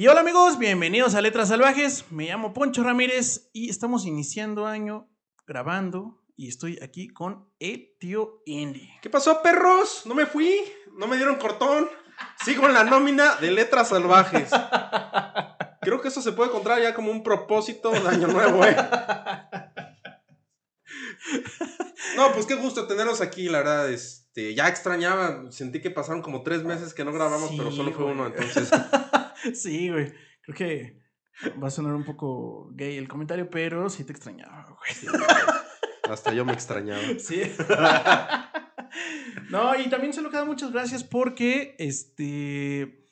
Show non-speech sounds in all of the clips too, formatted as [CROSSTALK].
Y hola amigos, bienvenidos a Letras Salvajes. Me llamo Poncho Ramírez y estamos iniciando año grabando y estoy aquí con el tío Indy. ¿Qué pasó, perros? No me fui, no me dieron cortón. Sigo en la nómina de Letras Salvajes. [LAUGHS] Creo que eso se puede encontrar ya como un propósito de año nuevo, ¿eh? No, pues qué gusto tenerlos aquí, la verdad, este, ya extrañaba, sentí que pasaron como tres meses que no grabamos, pero solo fue uno, entonces, [LAUGHS] sí, güey. Creo que va a sonar un poco gay el comentario, pero sí te extrañaba, güey. hasta yo me extrañaba. [LAUGHS] Sí. no, y también se lo queda muchas gracias porque, este,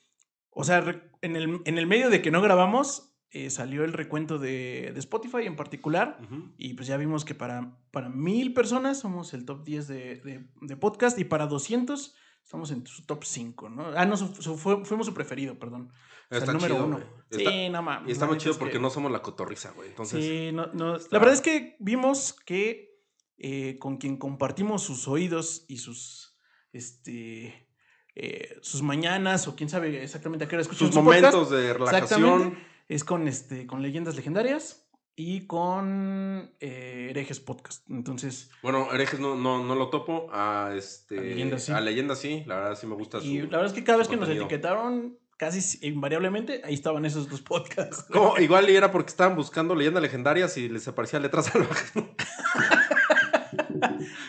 o sea, en el, en el medio de que no grabamos, eh, salió el recuento de, de Spotify en particular. Y pues ya vimos que para, para mil personas somos el top 10 de, de- de podcast y para 200 estamos en su top 5, ¿no? Ah, no, su- su- fue- fuimos su preferido, perdón. Está número chido, uno. Sí, no mames. Y está muy chido porque que- no somos la cotorriza, güey, entonces... Sí, no, no. está- La verdad es que vimos que eh, con quien compartimos sus oídos y sus, este, eh, sus mañanas o quién sabe exactamente a qué hora escuchan Sus su podcast, momentos de relajación... Es con, este, con leyendas legendarias y con eh, herejes podcast. Entonces, Bueno, herejes no, no, no lo topo. A este. A Leyenda sí. A leyenda sí. La verdad sí me gusta y su. la verdad es que cada vez que nos etiquetaron, casi invariablemente, ahí estaban esos dos podcasts. [LAUGHS] Como, igual y era porque estaban buscando leyendas legendarias y les aparecía letras [LAUGHS] salvajes. Bueno,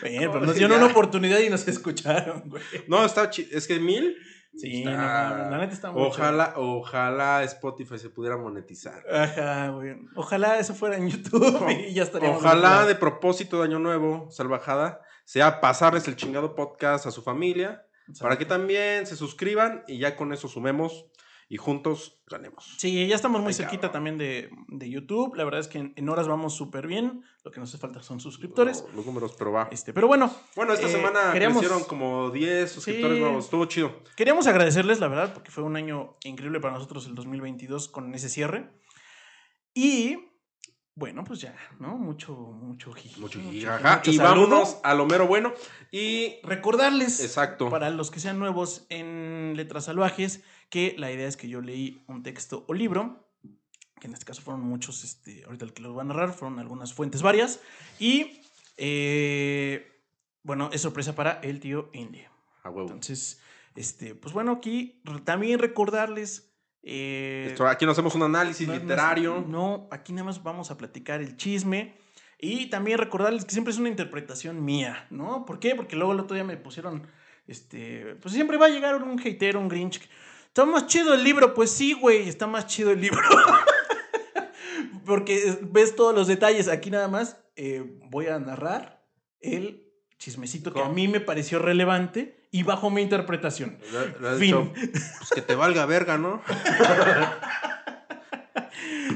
[LAUGHS] pero nos dieron una oportunidad y nos escucharon, güey. No, está Es que mil. Sí, está- no, mames, la neta está muy Ojalá, ojalá Spotify se pudiera monetizar. Ajá, güey. Ojalá eso fuera en YouTube y ya estaríamos. Ojalá de propósito de Año Nuevo, salvajada, sea pasarles el chingado podcast a su familia para que también se suscriban y ya con eso sumemos y juntos ganemos. Sí, ya estamos muy Ay, cerquita cabrón. también de, de YouTube. La verdad es que en, en horas vamos súper bien. Lo que nos hace falta son suscriptores. Los, los números, pero va. Este, pero bueno, Bueno, esta Eh, semana queríamos- crecieron como 10 suscriptores Sí. nuevos. Estuvo chido. queríamos agradecerles, la verdad, porque fue un año increíble para nosotros el 2022 con ese cierre. Y bueno, pues ya, ¿no? Mucho, mucho jiji, Mucho mucho Y saludo. vámonos a lo mero bueno. Y. Recordarles Exacto. para los que sean nuevos en Letras Salvajes, que la idea es que yo leí un texto o libro, que en este caso fueron muchos, este, ahorita el que los voy a narrar, fueron algunas fuentes varias, y eh, bueno, es sorpresa para el tío Indy. A huevo. Entonces, este, pues bueno, aquí también recordarles... eh, Esto- aquí nos hacemos un análisis no- no- literario. No, aquí nada más vamos a platicar el chisme. Y también recordarles que siempre es una interpretación mía, ¿no? ¿Por qué? Porque luego el otro día me pusieron, este, pues siempre va a llegar un hater, un grinch. Está más chido el libro, pues sí, güey, está más chido el libro. [LAUGHS] Porque ves todos los detalles. Aquí nada más eh, voy a narrar el chismecito que a ¿Cómo? mí me pareció relevante y bajo mi interpretación. Fin. [LAUGHS] pues que te valga verga, ¿no? [LAUGHS]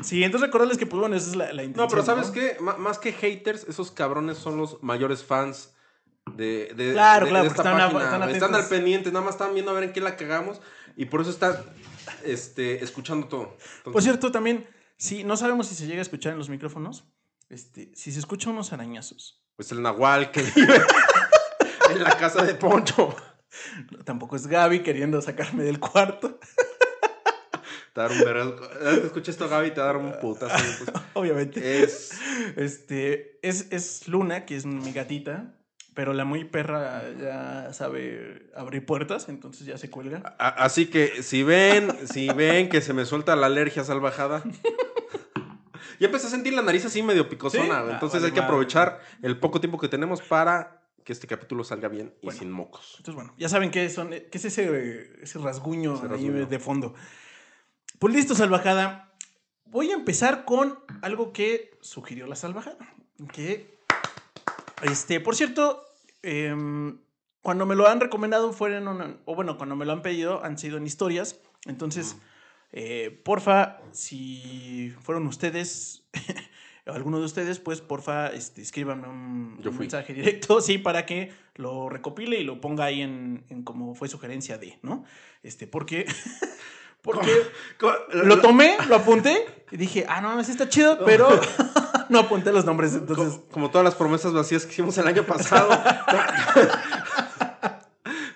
Sí, entonces recordarles que, pues bueno, esa es la, la intención. No, pero ¿sabes qué? M- más que haters, esos cabrones son los mayores fans de, de, Claro, de- claro, de esta están a- página. están Están, al pendiente, nada más están viendo a ver en qué la cagamos y por eso están este, escuchando todo. Entonces, Por cierto, también, sí, no sabemos si se llega a escuchar en los micrófonos. Este, si se escuchan unos arañazos. pues el Nahual que vive [LAUGHS] en la casa de Poncho. Tampoco es Gaby queriendo sacarme del cuarto. Te dar un Escucha esto, Gaby, te va a dar un putazo. pues. [LAUGHS] Obviamente. Es. Este, es, es Luna, que es mi gatita. Pero la muy perra ya sabe abrir puertas, entonces ya se cuelga. a- Así que si ven, si ven que se me suelta la alergia salvajada. [LAUGHS] Ya empecé a sentir la nariz así medio picosona. Ah, entonces vale, hay que aprovechar el poco tiempo que tenemos para que este capítulo salga bien y Bueno. sin mocos. Entonces, bueno, ya saben qué, son, qué es ese, ese rasguño, Ese ahí de fondo. Pues listo, salvajada. Voy a empezar con algo que sugirió la salvajada. Que, este, por cierto, em, cuando me lo han recomendado fueron, una- o bueno, cuando me lo han pedido han sido en historias. Entonces, eh, porfa, si fueron ustedes, [LAUGHS] alguno de ustedes, pues porfa, este, escríbanme un, mensaje directo, [LAUGHS] sí, para que lo recopile y lo ponga ahí en, en como fue sugerencia de, ¿no? Este, porque, [LAUGHS] porque lo tomé, lo apunté y dije, ah, no, sí está chido, pero [LAUGHS] no apunté los nombres, entonces... como, como todas las promesas vacías que hicimos el año pasado.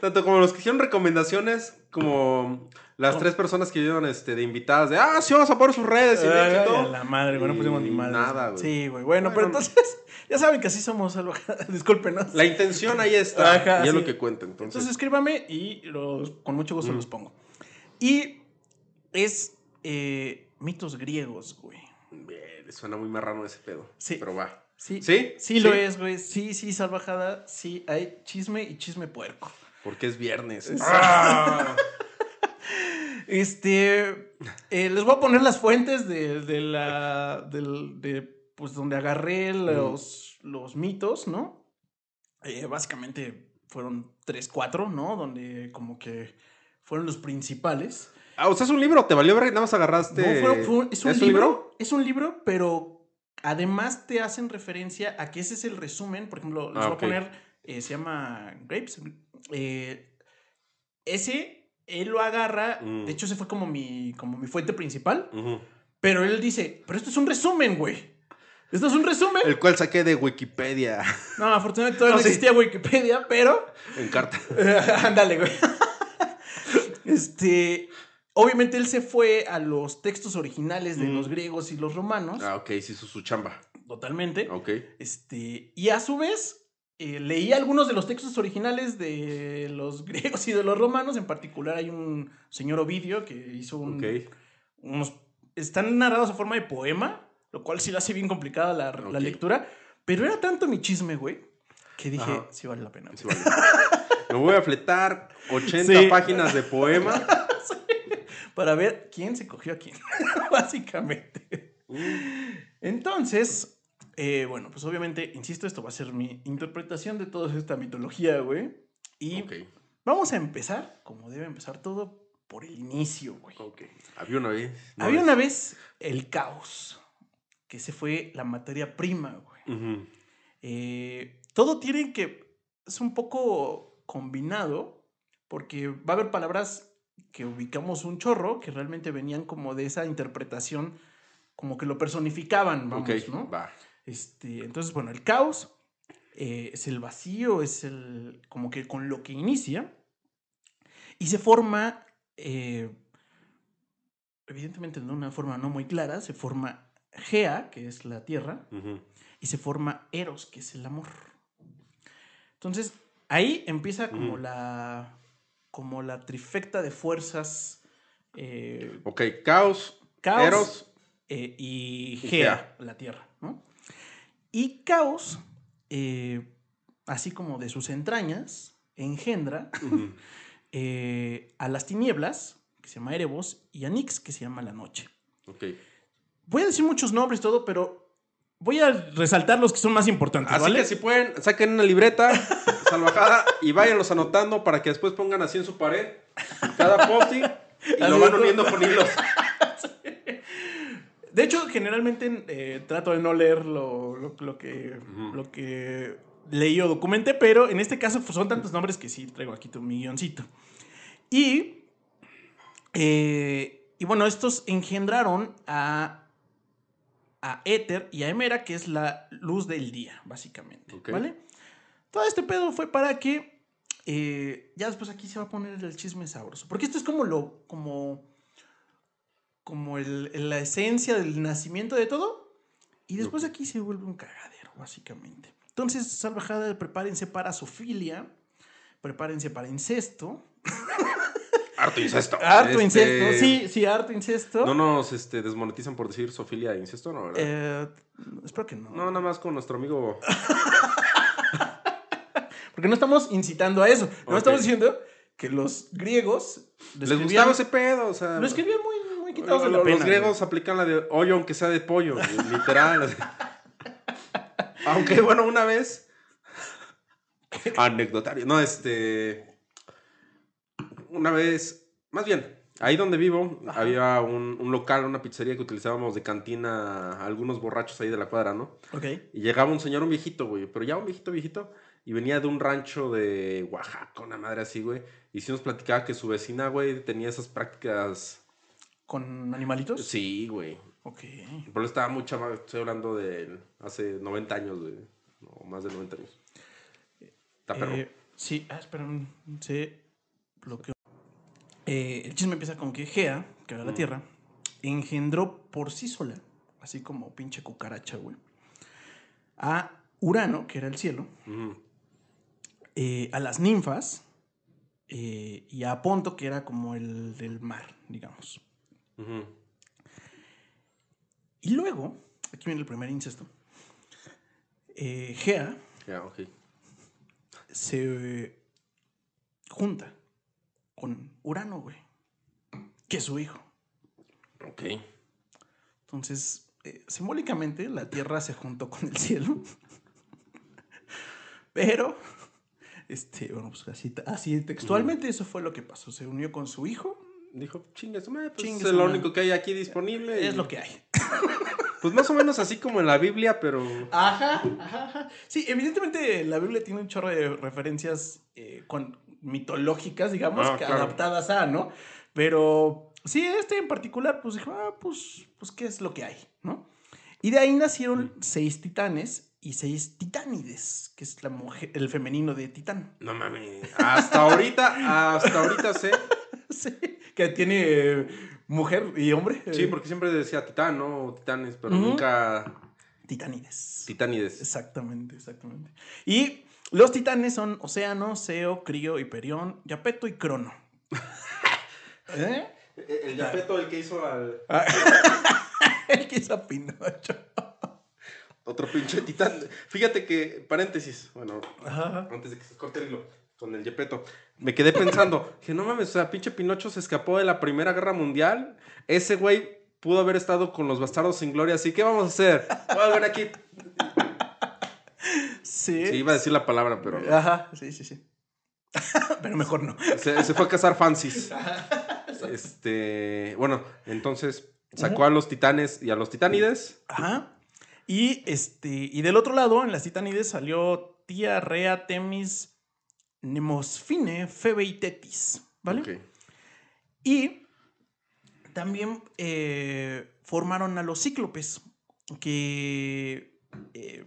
Tanto como los que hicieron recomendaciones, como las tres personas que vieron este, de invitadas, de, ah, sí, vamos a poner sus redes y Ay, todo. la madre, güey, no pusimos ni madre. nada, güey. Sí, güey. Bueno, pero Bueno. entonces, [LAUGHS] ya saben que así somos, salvajadas. [LAUGHS] Discúlpenos. La intención ahí está. Ajá, y es sí. lo que cuenta. Entonces, Entonces escríbame y los, con mucho gusto Mm. los pongo. Y es eh, mitos griegos, güey. Bien, suena muy marrano ese pedo. Sí. Pero va. Sí, ¿Sí? sí, lo es, güey. Sí, sí, salvajada. Sí, hay chisme y chisme puerco. Porque es viernes. Es- ¡Ah! [LAUGHS] Este, eh, les voy a poner las fuentes de, de la, del- de, pues, donde agarré los, los mitos, ¿no? Eh, básicamente fueron tres, cuatro, ¿no? Donde como que fueron los principales. Ah, o sea, es un libro, te valió ver nada más agarraste. No, fue- fue- es un libro, es un libro, pero además te hacen referencia a que ese es el resumen. Por ejemplo, les Ah, voy a poner, eh, se llama Grapes. ese, él lo agarra, Mm. de hecho, ese fue como mi, como mi fuente principal, pero él dice, pero esto es un resumen, güey. Esto es un resumen. El cual saqué de Wikipedia No, afortunadamente todavía no, No, sí. existía Wikipedia, pero en carta. [LAUGHS] Ándale, güey. Este. Obviamente él se fue a los textos originales de Mm. los griegos y los romanos. Ah, ok, sí hizo su chamba. Totalmente. Ok. Este. Y a su vez. Eh, leí algunos de los textos originales de los [LAUGHS] griegos y de los romanos. En particular, hay un señor Ovidio que hizo un, Ok. unos. Están narrados a forma de poema, lo cual sí lo hace bien complicada la, lectura. Pero era tanto mi chisme, güey, que dije, Ajá. sí vale la pena. Sí, vale. Me voy a fletar 80 Sí. páginas de poema. [LAUGHS] para ver quién se cogió a quién, [LAUGHS] básicamente. Entonces, eh, bueno, pues obviamente, insisto, esto va a ser mi interpretación de toda esta mitología, güey. Y vamos a empezar, como debe empezar todo, por el inicio, güey. ok. Había una vez. no Había una vez el caos, que se fue la materia prima, güey. Eh, todo tiene que. Es un poco combinado, porque va a haber palabras que ubicamos un chorro, que realmente venían como de esa interpretación, como que lo personificaban, vamos, Ok, ¿no? va. Este, entonces, bueno, el caos eh, es el vacío, es el. como que con lo que inicia, y se forma. eh, evidentemente de una forma no muy clara, se forma Gea, que es la tierra, y se forma Eros, que es el amor. Entonces, ahí empieza como la como la trifecta de fuerzas eh, Ok, caos, Caos Eros. eh, y Gea. la tierra, ¿no? Y Caos, eh, así como de sus entrañas, engendra [LAUGHS] eh, a las tinieblas, que se llama Erebos, y a Nix, que se llama la noche. Ok. Voy a decir muchos nombres todo, pero voy a resaltar los que son más importantes, Así ¿vale? que si pueden, saquen una libreta [LAUGHS] salvajada y váyanlos anotando para que después pongan así en su pared cada posting y [LAUGHS] lo van uniendo con hilos. De hecho, generalmente eh, trato de no leer lo, lo- lo que, lo que leí o documenté, pero en este caso pues, son tantos nombres que sí traigo aquí tu mi guioncito. Y, eh, y bueno, estos engendraron a, a Éter y a Hemera, que es la luz del día, básicamente. ¿Vale? Todo este pedo fue para que. eh, ya después aquí se va a poner el chisme sabroso. Porque esto es como lo. como. Como el- la esencia del nacimiento de todo. Y después aquí se vuelve un cagadero, básicamente. Entonces, salvajada, prepárense para sofilia. Prepárense para incesto. [LAUGHS] Harto incesto. Harto Este, incesto. Sí, sí, harto incesto. No nos este, desmonetizan por decir sofilia e incesto, ¿no? ¿verdad? Eh, espero que no. No, nada más con nuestro amigo. [LAUGHS] Porque no estamos incitando a eso. No Ok. estamos diciendo que los griegos Les gustaba ese pedo, o sea. Lo escribían muy, pena. los griegos aplican la de hoyo aunque sea de pollo, literal. [LAUGHS] Aunque bueno, una vez. [LAUGHS] Anecdotario. No, este. Una vez. Más bien, ahí donde vivo, Ajá. había un, un local, una pizzería que utilizábamos de cantina a algunos borrachos ahí de la cuadra, ¿no? Ok. Y llegaba un señor, un viejito, güey, pero ya un viejito, viejito, y venía de un rancho de Oaxaca, una madre así, güey. Y sí nos platicaba que su vecina, güey, tenía esas prácticas. ¿Con animalitos? Sí, güey. Ok. Pero estaba muy chaval, estoy hablando de hace 90 años, güey. No, más de 90 años. Está perro. Eh, Sí, ah, espera, se bloqueó. Eh, el chisme empieza con que Gea, que era la Mm. Tierra, engendró por sí sola, así como pinche cucaracha, güey, a Urano, que era el cielo, eh, a las ninfas eh, y a Ponto, que era como el del mar, digamos. Y luego, aquí viene el primer incesto, eh, Gea se junta con Urano, güey, que es su hijo. Ok. Entonces, eh, simbólicamente, la Tierra se juntó con el cielo. [LAUGHS] Pero, este, bueno, pues así, así textualmente, eso fue lo que pasó. Se unió con su hijo. Dijo, chingue su madre, pues Chingue es lo madre. único que hay aquí disponible. Es y- lo que hay. [LAUGHS] Pues más o menos así como en la Biblia, pero. Ajá, ajá, ajá. Sí, evidentemente la Biblia tiene un chorro de referencias eh, con, mitológicas, digamos, Ah, claro. adaptadas a, ¿no? Pero sí, este en particular, pues dijo, ah, pues, pues, ¿qué es lo que hay, no? Y de ahí nacieron seis titanes y seis titánides, que es la mujer, el femenino de titán. No mames. Hasta ahorita, hasta ahorita sé. [LAUGHS] Sí, que tiene eh, mujer y hombre. Sí, porque siempre decía titán, ¿no? O Titanes, pero nunca Titánides. titánides. Exactamente, exactamente. Y los titanes son Océano, Seo, Crío, Hiperión, Yapeto y Crono. [LAUGHS] ¿Eh? El Yapeto, el que hizo al [LAUGHS] El que hizo a Pinocho. otro pinche titán. Fíjate que, paréntesis, bueno, Ajá. antes de que se corte el hilo con el Yepeto, me quedé pensando que no mames, o sea, pinche Pinocho se escapó de la Primera Guerra Mundial. Ese güey pudo haber estado con los bastardos sin gloria, así que vamos a hacer. Voy a ver aquí. Sí. Sí, iba a decir la palabra, pero no. Ajá, sí, sí, sí. [LAUGHS] Pero mejor no. Se, se fue a cazar fancies. Este, bueno, entonces sacó a los titanes y a los titánides. Ajá. Y este, y del otro lado, en las Titánides salió Tía, Rea, Temis, Nemosfine, Febe y Tetis. ¿Vale? Y también eh, formaron a los cíclopes, que eh,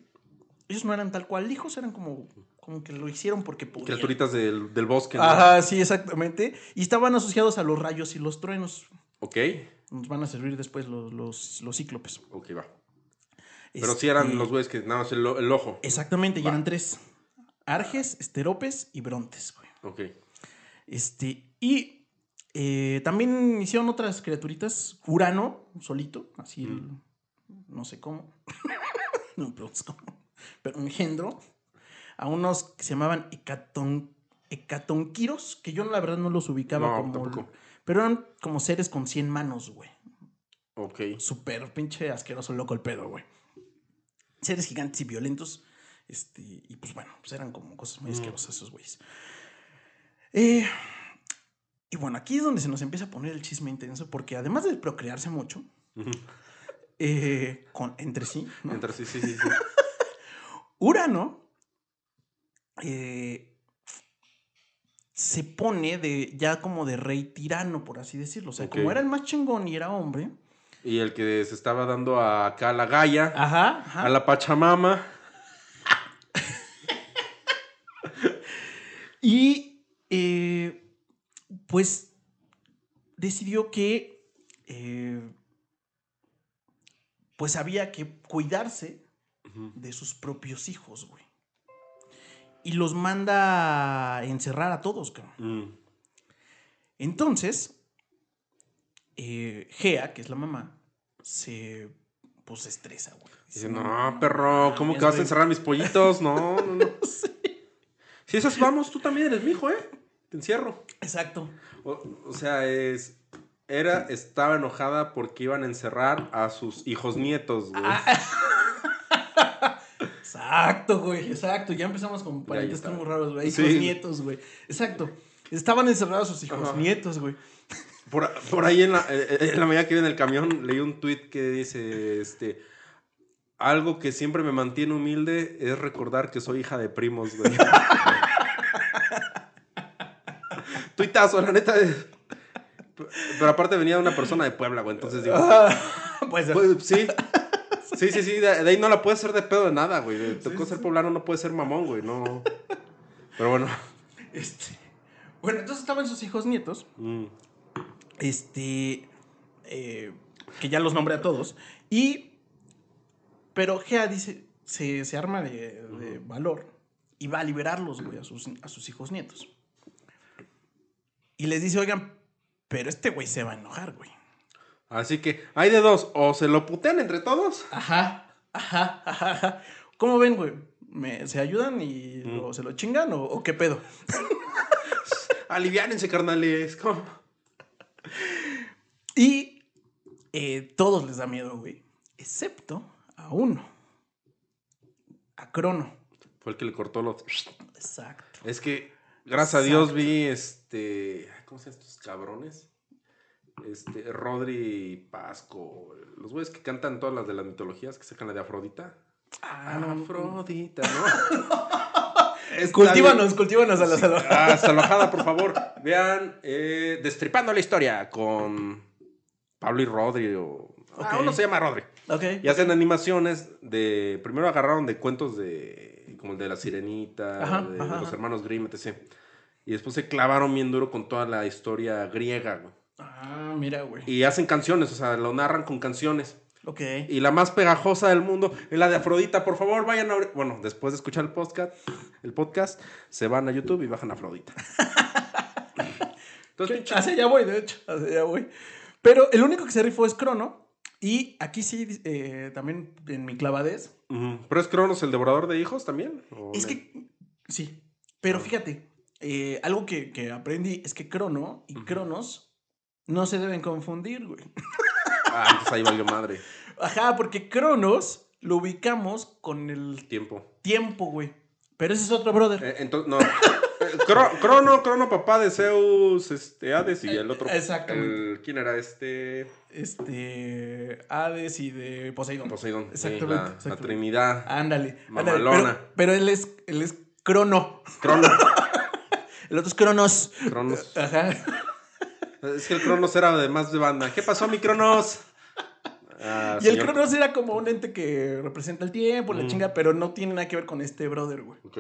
ellos no eran tal cual hijos, eran como, como que lo hicieron porque podían. Criaturitas del, del bosque, ¿no? Ajá, sí, exactamente. Y estaban asociados a los rayos y los truenos. Ok, Nos van a servir después los, los, los cíclopes. ok, va. Pero sí eran Este, los güeyes que nada más el, el ojo. Exactamente, y eran tres. Arges, esteropes y brontes, güey. Ok. Este, y eh, también hicieron otras criaturitas. Urano, solito, así, el- Mm. no sé cómo. [LAUGHS] no me preguntes cómo. Pero engendro a unos que se llamaban hecaton, hecatonquiros, que yo la verdad no los ubicaba No, como. tampoco. Pero eran como seres con 100 manos, güey. Ok. Súper pinche asqueroso, loco el pedo, güey. Seres gigantes y violentos. Este, y pues bueno, pues eran como cosas muy Mm. asquerosas esos güeyes. Eh, y bueno, aquí es donde se nos empieza a poner el chisme intenso, porque además de procrearse mucho, eh, con, entre sí, ¿no? Entre sí, sí, sí. sí. [LAUGHS] Urano eh, se pone de ya como de rey tirano, por así decirlo. O sea, como era el más chingón y era hombre. Y el que se estaba dando a acá a la Gaia, Ajá, ajá. a la Pachamama. Y eh, pues decidió que eh, pues había que cuidarse de sus propios hijos, güey. Y los manda a encerrar a todos, cabrón. Mm. Entonces, eh, Gea, que es la mamá, se pues se estresa, güey. Dice, no, perro, ¿cómo que vas a güey". encerrar a mis pollitos? No, no, no. [LAUGHS] Si esas vamos, tú también eres mi hijo, ¿eh? Te encierro. Exacto. O, o sea, es. Era, estaba enojada porque iban a encerrar a sus hijos nietos, güey. Ah. [LAUGHS] Exacto, güey, exacto. Ya empezamos con parentescos muy raros, güey. Hijos, Sí. nietos, güey. Exacto. Estaban encerrados sus hijos, Ajá. nietos, güey. Por, por ahí en la, eh, en la mañana que iba en el camión leí un tweet que dice, este, algo que siempre me mantiene humilde es recordar que soy hija de primos, güey. [LAUGHS] Tuitazo, la neta. Pero aparte venía una persona de Puebla, güey, entonces digo, [LAUGHS] pues, pues, sí. [LAUGHS] Sí, sí, sí, de, de ahí no la puedes hacer de pedo de nada, güey. Tocó ser poblano, no puede ser mamón, güey, no. Pero bueno, Este. Bueno, entonces estaban sus hijos nietos. Mm. Este. eh, que ya los nombré a todos. Y. Pero Gea dice. Se, se arma de, de valor. Y va a liberarlos, güey, a sus, a sus hijos nietos. Y les dice, oigan, pero este güey se va a enojar, güey. Así que hay de dos, o se lo putean entre todos. Ajá, ajá, ajá, ajá. ¿Cómo ven, güey? ¿Me- ¿Se ayudan y Mm. lo- se lo chingan o, o qué pedo? [LAUGHS] Aliviánense, carnales. ¿Cómo? Y eh, todos les da miedo, güey. Excepto a uno. A Crono. Fue el que le cortó los. Exacto. Es que, gracias a Dios, vi este. ¿Cómo se llaman estos cabrones? Este, Rodri Pasco. Los güeyes que cantan todas las de las mitologías, que sacan la de Afrodita. Ah. Afrodita, ¿no? [LAUGHS] Cultívanos, cultívanos a la Sí. Ah, salvajada, por favor. Vean, eh, Destripando la historia con Pablo y Rodri. O... Ah, Ok. uno se llama Rodri. Ok. Y hacen animaciones de. Primero agarraron de cuentos de. Como el de la sirenita, Ajá, de, los hermanos Grimm, etc. Y después se clavaron bien duro con toda la historia griega, güey. Ah, mira, güey. Y hacen canciones, o sea, lo narran con canciones. Ok. Y la más pegajosa del mundo es la de Afrodita. Por favor, vayan a. Bueno, después de escuchar el podcast, el podcast, se van a YouTube y bajan Afrodita. [LAUGHS] Entonces, pinche- Hacia allá voy, de hecho. Hacia allá voy. Pero el único que se rifó es Crono. Y aquí sí, eh, también en mi clavadez. ¿Pero es Cronos el devorador de hijos también? ¿O Es que, sí, pero Ah. fíjate, eh, algo que, que aprendí es que Crono y. Cronos no se deben confundir, güey. Ah, entonces ahí valió madre. [LAUGHS] Ajá, porque Cronos lo ubicamos con el Tiempo. tiempo, güey. Pero ese es otro brother. Eh, entonces, no. Cro- Crono, Crono, papá de Zeus, este, Hades y el otro. Exactamente. el- ¿Quién era este? Este. Hades y de Poseidón. Poseidón. Exactamente, la- la, exactamente. Trinidad. Ándale. ándale. Mamalona. Pero, pero él es, él es Crono. Crono. [LAUGHS] El otro es Cronos. Cronos. Ajá. Es que el Cronos era de más de banda. ¿Qué pasó, mi Cronos? Ah, Y el. Cronos era como un ente que representa el tiempo, la Mm. chinga, pero no tiene nada que ver con este brother, güey. Ok.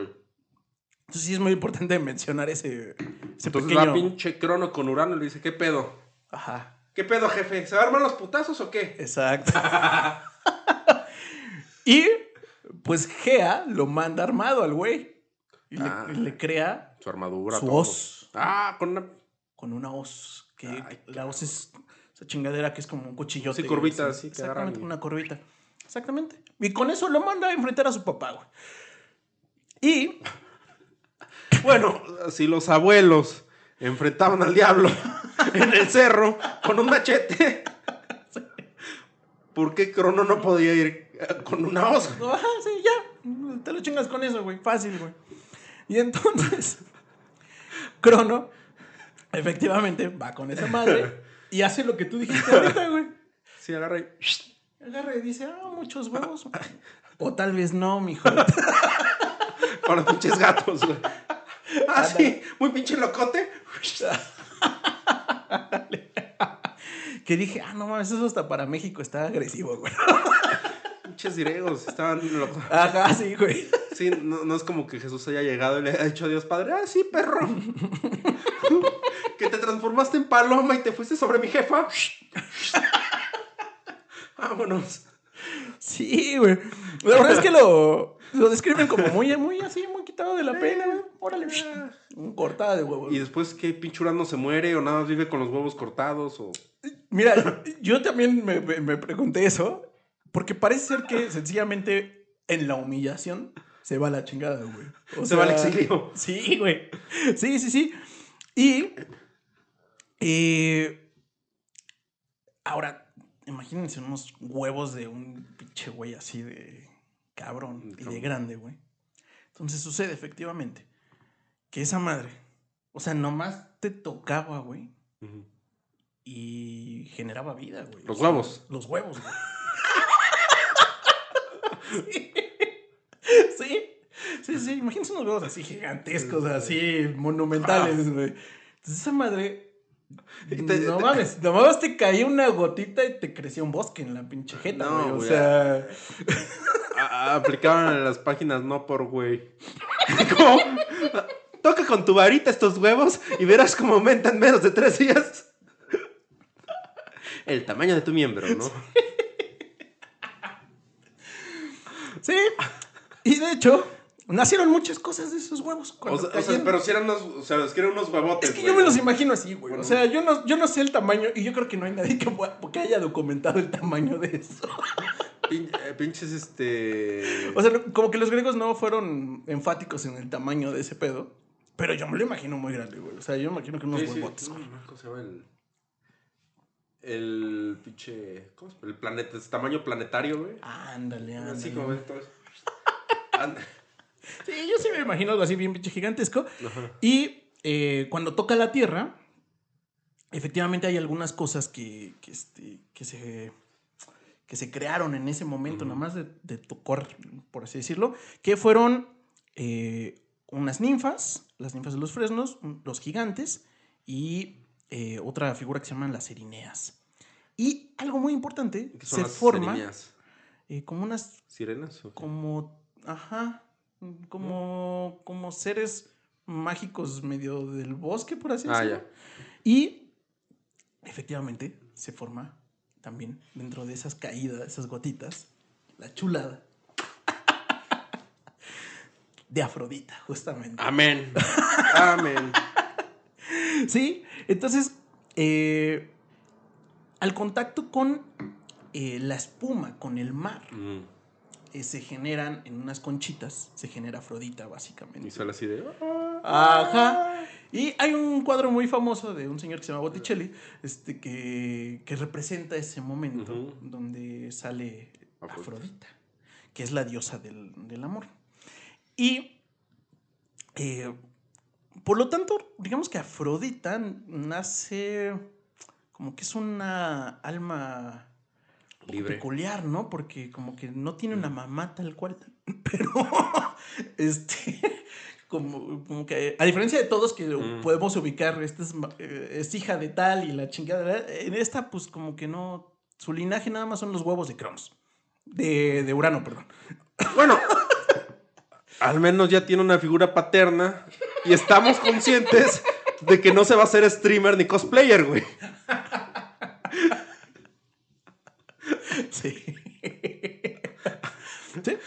Entonces sí es muy importante [LAUGHS] mencionar ese, ese Entonces pequeño... va pinche Crono con Urano y le dice, ¿qué pedo? Ajá, ¿Qué pedo, jefe? ¿Se va a armar los putazos o qué? exacto. [LAUGHS] y pues Gea lo manda armado al güey. Y, le- Ah. le, crea Su armadura. su todo. hoz Ah, con una... con una hoz. Que Ay, la hoz es esa chingadera que es como un cuchillote. Sí, curvita, así, Exactamente, una curvita. Exactamente. Y con eso lo manda a enfrentar a su papá, güey. Y Bueno, si los abuelos enfrentaban al diablo [LAUGHS] en el cerro con un machete, ¿por qué Crono no podía ir con una hoz? Ajá, sí, ya. Te lo chingas con eso, güey. Fácil, güey. Y entonces, [LAUGHS] Crono, efectivamente, va con esa madre y hace lo que tú dijiste ahorita, güey. Sí, agarra y... Agarra y dice, ah, muchos huevos. O tal vez no, mijo. [LAUGHS] Los pinches gatos, güey. [LAUGHS] Ah, sí, muy pinche locote. [LAUGHS] Que dije, ah, no mames, eso hasta para México está agresivo, güey. [LAUGHS] Pinches griegos, estaban locos. Ajá, sí, güey. Sí, no, no es como que Jesús haya llegado y le haya dicho a Dios Padre, ah, sí, perro. que te transformaste en paloma y te fuiste sobre mi jefa. Vámonos. Sí, güey. La verdad es que lo, lo describen como muy, muy así, muy quitado de la pena, güey. Órale, un cortada de huevos. Y después que pinche Urano se muere o nada más vive con los huevos cortados o... Mira, yo también me, me- me pregunté eso, porque parece ser que sencillamente en la humillación se va la chingada, güey. O Se va al exilio. Sí, güey. Sí, sí, sí. Y. eh, ahora, imagínense unos huevos de un pinche güey así de cabrón y de grande, güey. Entonces sucede efectivamente que esa madre, o sea, nomás te tocaba, güey y generaba vida, güey. Los O sea, huevos. Los huevos, güey. [LAUGHS] sí. Sí, sí, imagínense unos huevos así gigantescos, así monumentales, güey. Entonces esa madre. Te- no te- mames, [LAUGHS] nomás te caía una gotita y te crecía un bosque en la pinche jeta, No, güey. O sea. [LAUGHS] A- aplicaban en las páginas no por güey. [LAUGHS] ¿Cómo? Toca con tu varita estos huevos y verás cómo aumentan menos de tres días. El tamaño de tu miembro, ¿no? [LAUGHS] Sí. Y de hecho, nacieron muchas cosas de esos huevos. O sea, o sea, cayeron. pero si eran unos, o sea, es que eran unos huevotes. Es que yo me los imagino así, güey. Bueno. O sea, yo no, yo no sé el tamaño y yo creo que no hay nadie que, que haya documentado el tamaño de eso. Pin- eh, pinches, este. O sea, como que los griegos no fueron enfáticos en el tamaño de ese pedo. Pero yo me lo imagino muy grande, güey. O sea, yo me imagino que unos Sí, sí, huevotes, no, güey. ¿Cómo se llama el. El pinche. ¿Cómo se llama? El planeta, tamaño planetario, güey. Ándale, ándale. Así como ven todos. [LAUGHS] Anda. Sí, yo sí me imagino algo así bien pinche gigantesco. Ajá. Y eh, cuando toca la Tierra, efectivamente hay algunas cosas que, que, este, que, se, que se crearon en ese momento, Ujú. nada más de, de tocar, por así decirlo, que fueron eh, unas ninfas, las ninfas de los fresnos, los gigantes y eh, otra figura que se llaman las erineas. Y algo muy importante, ¿Qué son se las forma eh, como unas ¿Sirenas? o como, ajá, como, como seres mágicos medio del bosque, por así Ah, decirlo. ya. Y efectivamente se forma también dentro de esas caídas, esas gotitas, la chulada de Afrodita, justamente. Amén. Amén. Sí, entonces, eh, al contacto con eh, la espuma, con el mar, Mm. eh, se generan en unas conchitas, se genera Afrodita, básicamente. Y sale así de. Ajá. Y hay un cuadro muy famoso de un señor que se llama Botticelli, este, que, que representa ese momento donde sale Afrodita. Que es la diosa del, del amor. Y eh, por lo tanto, digamos que Afrodita nace como que es una alma Libre. peculiar, ¿no? Porque como que no tiene una mamá tal cual, [LAUGHS] pero este como, como que a diferencia de todos que Mm. podemos ubicar esta es, eh, es hija de tal y la chingada en esta pues como que no su linaje nada más son los huevos de Cronos de, de Urano perdón [LAUGHS] Bueno, al menos ya tiene una figura paterna y estamos conscientes de que no se va a hacer streamer ni cosplayer, güey. [LAUGHS] sí sí [LAUGHS]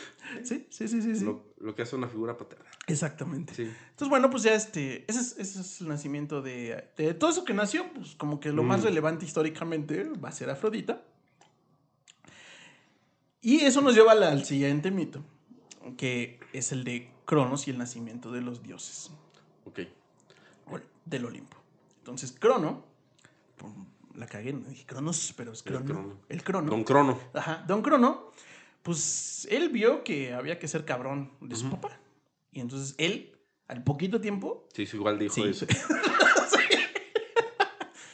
sí sí sí sí, sí. Lo, lo que hace una figura paterna. Exactamente Sí. Entonces, bueno, pues ya este, ese es, ese es el nacimiento de, de todo eso que nació, pues como que lo más Mm. relevante históricamente va a ser Afrodita. Y eso nos lleva al, siguiente mito, que es el de Cronos y el nacimiento de los dioses Ok. o del Olimpo. Entonces, Crono, la cagué, no dije Cronos, pero es El Crono. Crono. El Crono. Don Crono. Ajá, Don Crono, pues él vio que había que ser cabrón de su papá. Y entonces él, al poquito tiempo, Sí, sí, igual dijo Sí. eso. [LAUGHS]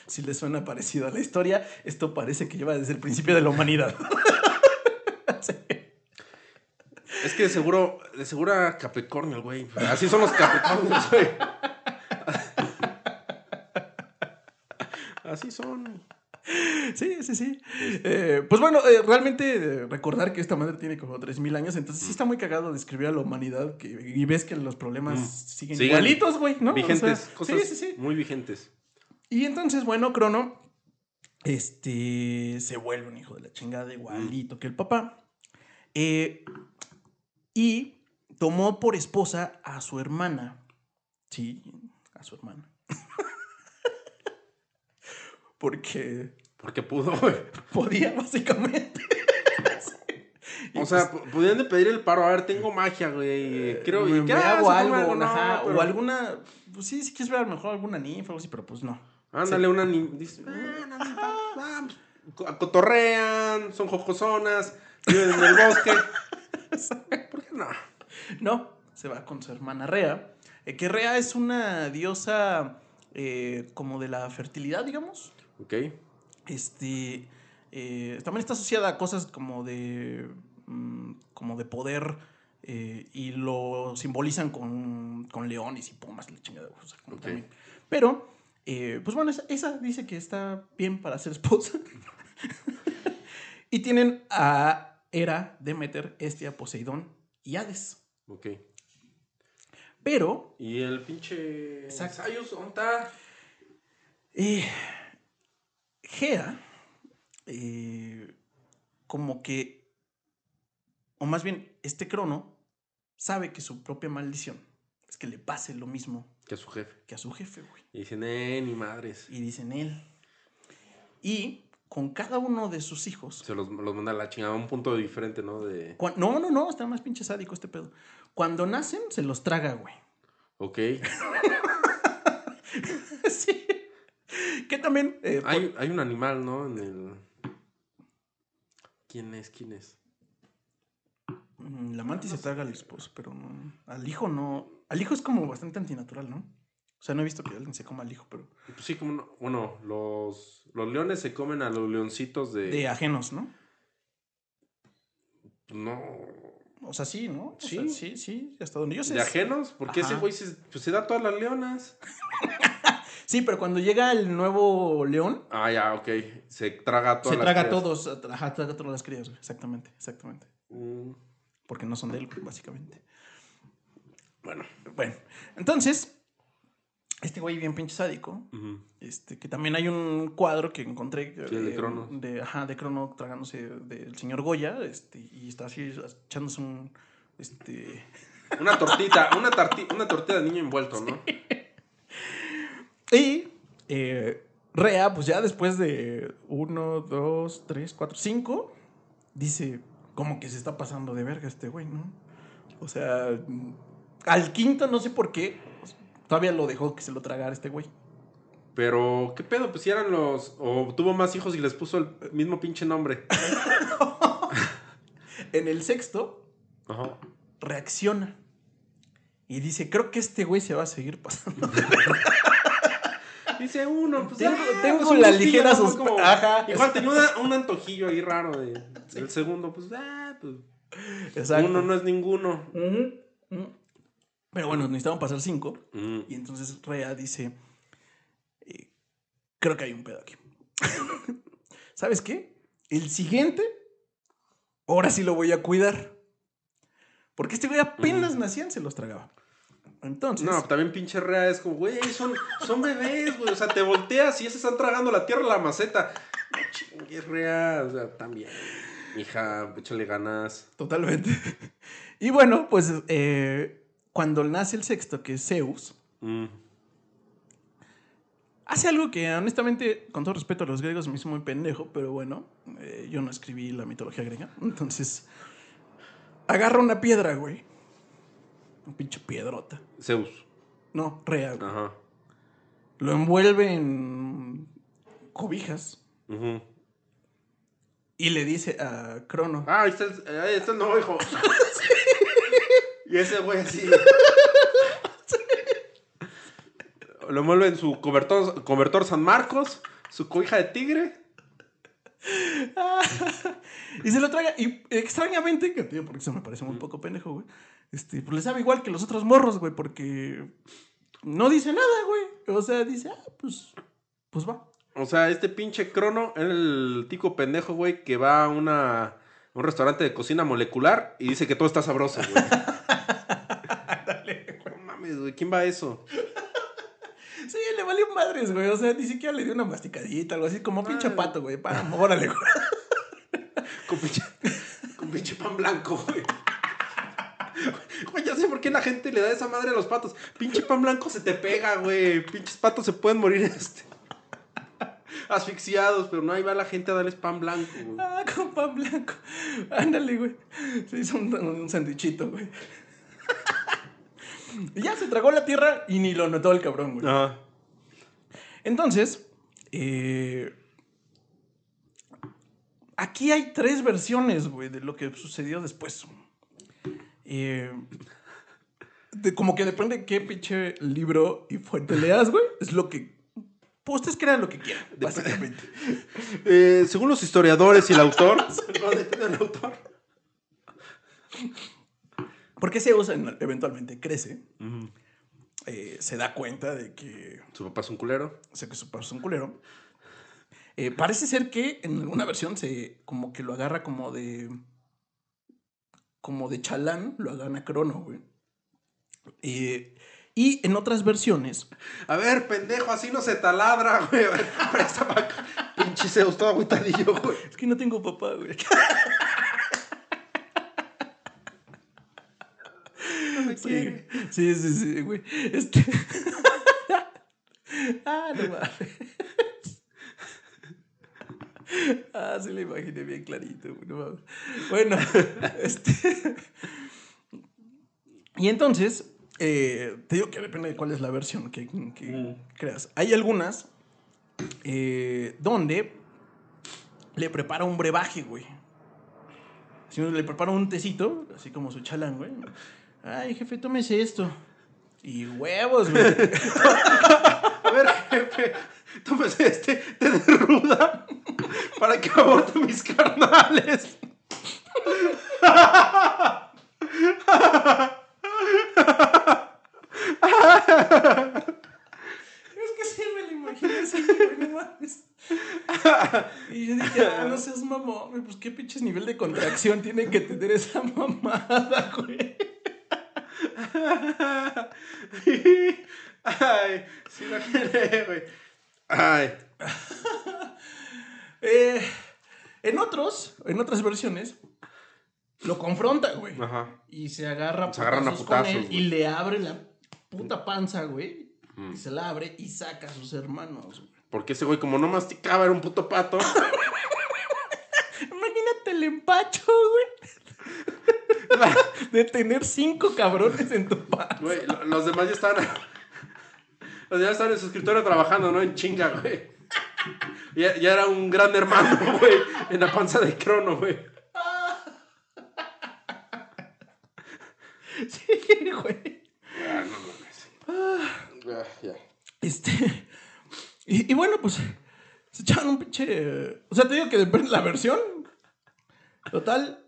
Si le suena parecido a la historia, esto parece que lleva desde el principio de la humanidad. [LAUGHS] Sí. Es que de seguro, de seguro era Capricornio, güey. Así son los Capricornios, güey. Así son. [LAUGHS] Sí, sí, sí. Eh, pues bueno, eh, realmente eh, recordar que esta madre tiene como 3.000 años, entonces sí está muy cagado describir a la humanidad que, y ves que los problemas Mm. siguen, Siguen igualitos, güey, ¿no? O sea, vigentes. cosas sí, sí, sí. muy vigentes. Y entonces, bueno, Crono este, se vuelve un hijo de la chingada igualito que el papá. Eh, y tomó por esposa a su hermana. Sí, a su hermana. [LAUGHS] Porque Porque pudo, güey. [LAUGHS] podía, básicamente. Sí. [LAUGHS] O sea, pues, podían de pedir el paro. A ver, tengo magia, güey. Quiero, me, ¿qué me hago algo, no, ajá, pero- o alguna. Pues sí, si quieres ver a lo mejor alguna ninfa o algo así, pero pues no. Ándale, una ni... dice, "Ah, ah, pues, co- cotorrean, son jocosonas, viven en el bosque. [LAUGHS] ¿Por qué no? No, se va con su hermana Rea. eh, que Rea es una diosa eh, como de la fertilidad, digamos. Ok. Este. eh, también está asociada a cosas como de. mm, como de poder. eh, y lo simbolizan con, con leones y pumas, la chingada. o sea. Pero, eh, pues bueno, esa, esa dice que está bien para ser esposa. [LAUGHS] y tienen a Hera, Demeter, Estia, Poseidón y Hades. Ok. Pero Y el pinche. Exacto. Sayus, ¿dónde está? eh, Gea, eh, como que, o más bien, este crono sabe que su propia maldición es que le pase lo mismo Que es su jefe. que a su jefe, güey. Y dicen, eh, ni madres. Y dicen él. Y con cada uno de sus hijos. Se los, los manda a la chingada a un punto diferente, ¿no? De. No, no, no, está más pinche sádico este pedo. Cuando nacen, se los traga, güey. Ok. [LAUGHS] sí. Que también. eh, por- Hay, hay un animal, ¿no? En el. ¿Quién es? ¿Quién es? Mm, La mantis se traga al esposo, pero no. Al hijo no. Al hijo es como bastante antinatural, ¿no? O sea, no he visto que alguien se coma al hijo, pero. Pues sí, como no- bueno, los, los leones se comen a los leoncitos de. De ajenos, ¿no? No. O sea, sí, ¿no? O Sí. sea, sí, sí. Hasta donde yo sé. ¿De ajenos? Porque ese güey se, pues, se da todas las leonas. [LAUGHS] Sí, pero cuando llega el nuevo león, Ah, ya, ok. Se traga a todas se las traga crías. todos. Ajá, traga todas las crías. Exactamente, exactamente. Mm, Porque no son de él, básicamente. Bueno. Bueno, entonces, este güey bien pinche sádico, este, que también hay un cuadro que encontré Sí, de eh, de, ajá, de Crono tragándose del señor Goya, este, y está así echándose un, este, Una tortita, una, una tortita de niño envuelto, ¿no? [LAUGHS] y eh, Rea, pues ya después de uno, dos, tres, cuatro, cinco, dice, como que se está pasando de verga este güey, ¿no? O sea, al quinto no sé por qué, todavía lo dejó que se lo tragara este güey. Pero, ¿qué pedo? Pues si eran los. O tuvo más hijos y les puso el mismo pinche nombre. [LAUGHS] En el sexto, Ajá. reacciona. Y dice, creo que este güey se va a seguir pasando. [LAUGHS] Dice uno, pues Tengo- ah, tengo pues, la ligera ¿no? sospe- Como- Ajá. Igual tenía una- un antojillo ahí raro de, del segundo, pues, ah, pues. Exacto. Uno no es ninguno. Pero bueno, necesitaban pasar cinco. Mm, Y entonces Rea dice, eh, creo que hay un pedo aquí. [LAUGHS] ¿Sabes qué? El siguiente, ahora sí lo voy a cuidar. Porque este güey apenas nacían, se los tragaba. Entonces, No, también pinche rea es como, güey, son, son bebés, güey. O sea, te volteas y ya se están tragando la tierra a la maceta. No chingues, rea. O sea, también. Hija, échale ganas. totalmente. y bueno, pues eh, cuando nace el sexto, que es Zeus, Mm. hace algo que honestamente, con todo respeto a los griegos, me hizo muy pendejo, pero bueno, eh, yo no escribí la mitología griega. Entonces, agarra una piedra, güey. Un pinche piedrota. Zeus. No, Rea, güey. Ajá. Lo envuelve en cobijas y le dice a Crono. Ah, el nuevo hijo. [LAUGHS] y ese güey así. Lo envuelve en su cobertor, cobertor San Marcos, su cobija de tigre. [LAUGHS] Y se lo traga. Y extrañamente, que tío, porque eso me parece muy poco pendejo, güey. Este, pues le sabe igual que los otros morros, güey, porque no dice nada, güey. O sea, dice, ah, pues, pues va. O sea, este pinche crono era el tico pendejo, güey, que va a una, un restaurante de cocina molecular y dice que todo está sabroso, [LAUGHS] güey. no mames, güey, ¿quién va a eso? Sí, le valió madres, güey. O sea, ni siquiera le dio una masticadita, algo así, como pinche Ah. pato, güey. Para, órale, güey. Con pinche, con pinche pan blanco, güey. Güey, ya sé por qué la gente le da esa madre a los patos. Pinche pan blanco se te pega, güey. Pinches patos se pueden morir este, asfixiados, pero no, ahí va la gente a darles pan blanco, güey. Ah, con pan blanco. Ándale, güey. Se hizo un, un sandwichito, güey. Y ya se tragó la tierra y ni lo notó el cabrón, güey. Ajá. Entonces, eh, aquí hay tres versiones, güey, de lo que sucedió después. Eh, de- como que depende qué pinche libro y fuente leas, güey. Es lo que. Pues ustedes crean lo que quieran, básicamente. [LAUGHS] Eh, según los historiadores y el autor. [LAUGHS] no, depende del autor. Porque Zeus en- eventualmente crece, eh, se da cuenta de que Su papá es un culero. sé que su padre es un culero. Eh, parece ser que en alguna versión se como que lo agarra como de como de chalán, lo agarra a Crono, güey. Eh, y en otras versiones, A ver, pendejo, así no se taladra, güey. [LAUGHS] Pa' acá. Pinche Zeus, todo agüitadillo, güey. es que no tengo papá, güey. No me Sí, sí, sí, sí, güey. Este... [LAUGHS] ah, no mames. Ah, sí lo imaginé bien clarito, no. Bueno, [LAUGHS] este... Y entonces, eh, te digo que depende de cuál es la versión que, que Mm. creas. Hay algunas eh, donde le prepara un brebaje, güey. Si le prepara un tecito, así como su chalán, güey. Ay, jefe, tómese esto. Y huevos, güey. [LAUGHS] [LAUGHS] A ver, jefe, tómese este té de ruda para que aborte mis carnales. Es que sí me lo imagino así, güey, no mames. Y yo dije, ah, no seas mamón, pues qué pinches nivel de contracción tiene que tener esa mamada, güey. Ay, sí lo quiere, güey. Ay. [LAUGHS] Eh, en otros, en otras versiones, lo confronta, güey. Ajá. Y se agarra Se agarran a putazos con él y le abre la puta panza, güey. Mm. Y se la abre y saca a sus hermanos, güey. Porque ese güey, como no masticaba, era un puto pato. [LAUGHS] Imagínate el empacho, güey. [LAUGHS] De tener cinco cabrones en tu panza. Güey, lo- los demás ya estaban. Los demás estaban en su escritorio trabajando, ¿no? En chinga, güey. Ya, ya era un gran hermano, [LAUGHS] güey. En la panza de crono, güey. [LAUGHS] Sí, güey. Ah, no mames. Ah, ya. Este. Y, y bueno, pues. Se echaban un pinche. O sea, te digo que depende de la versión. Total.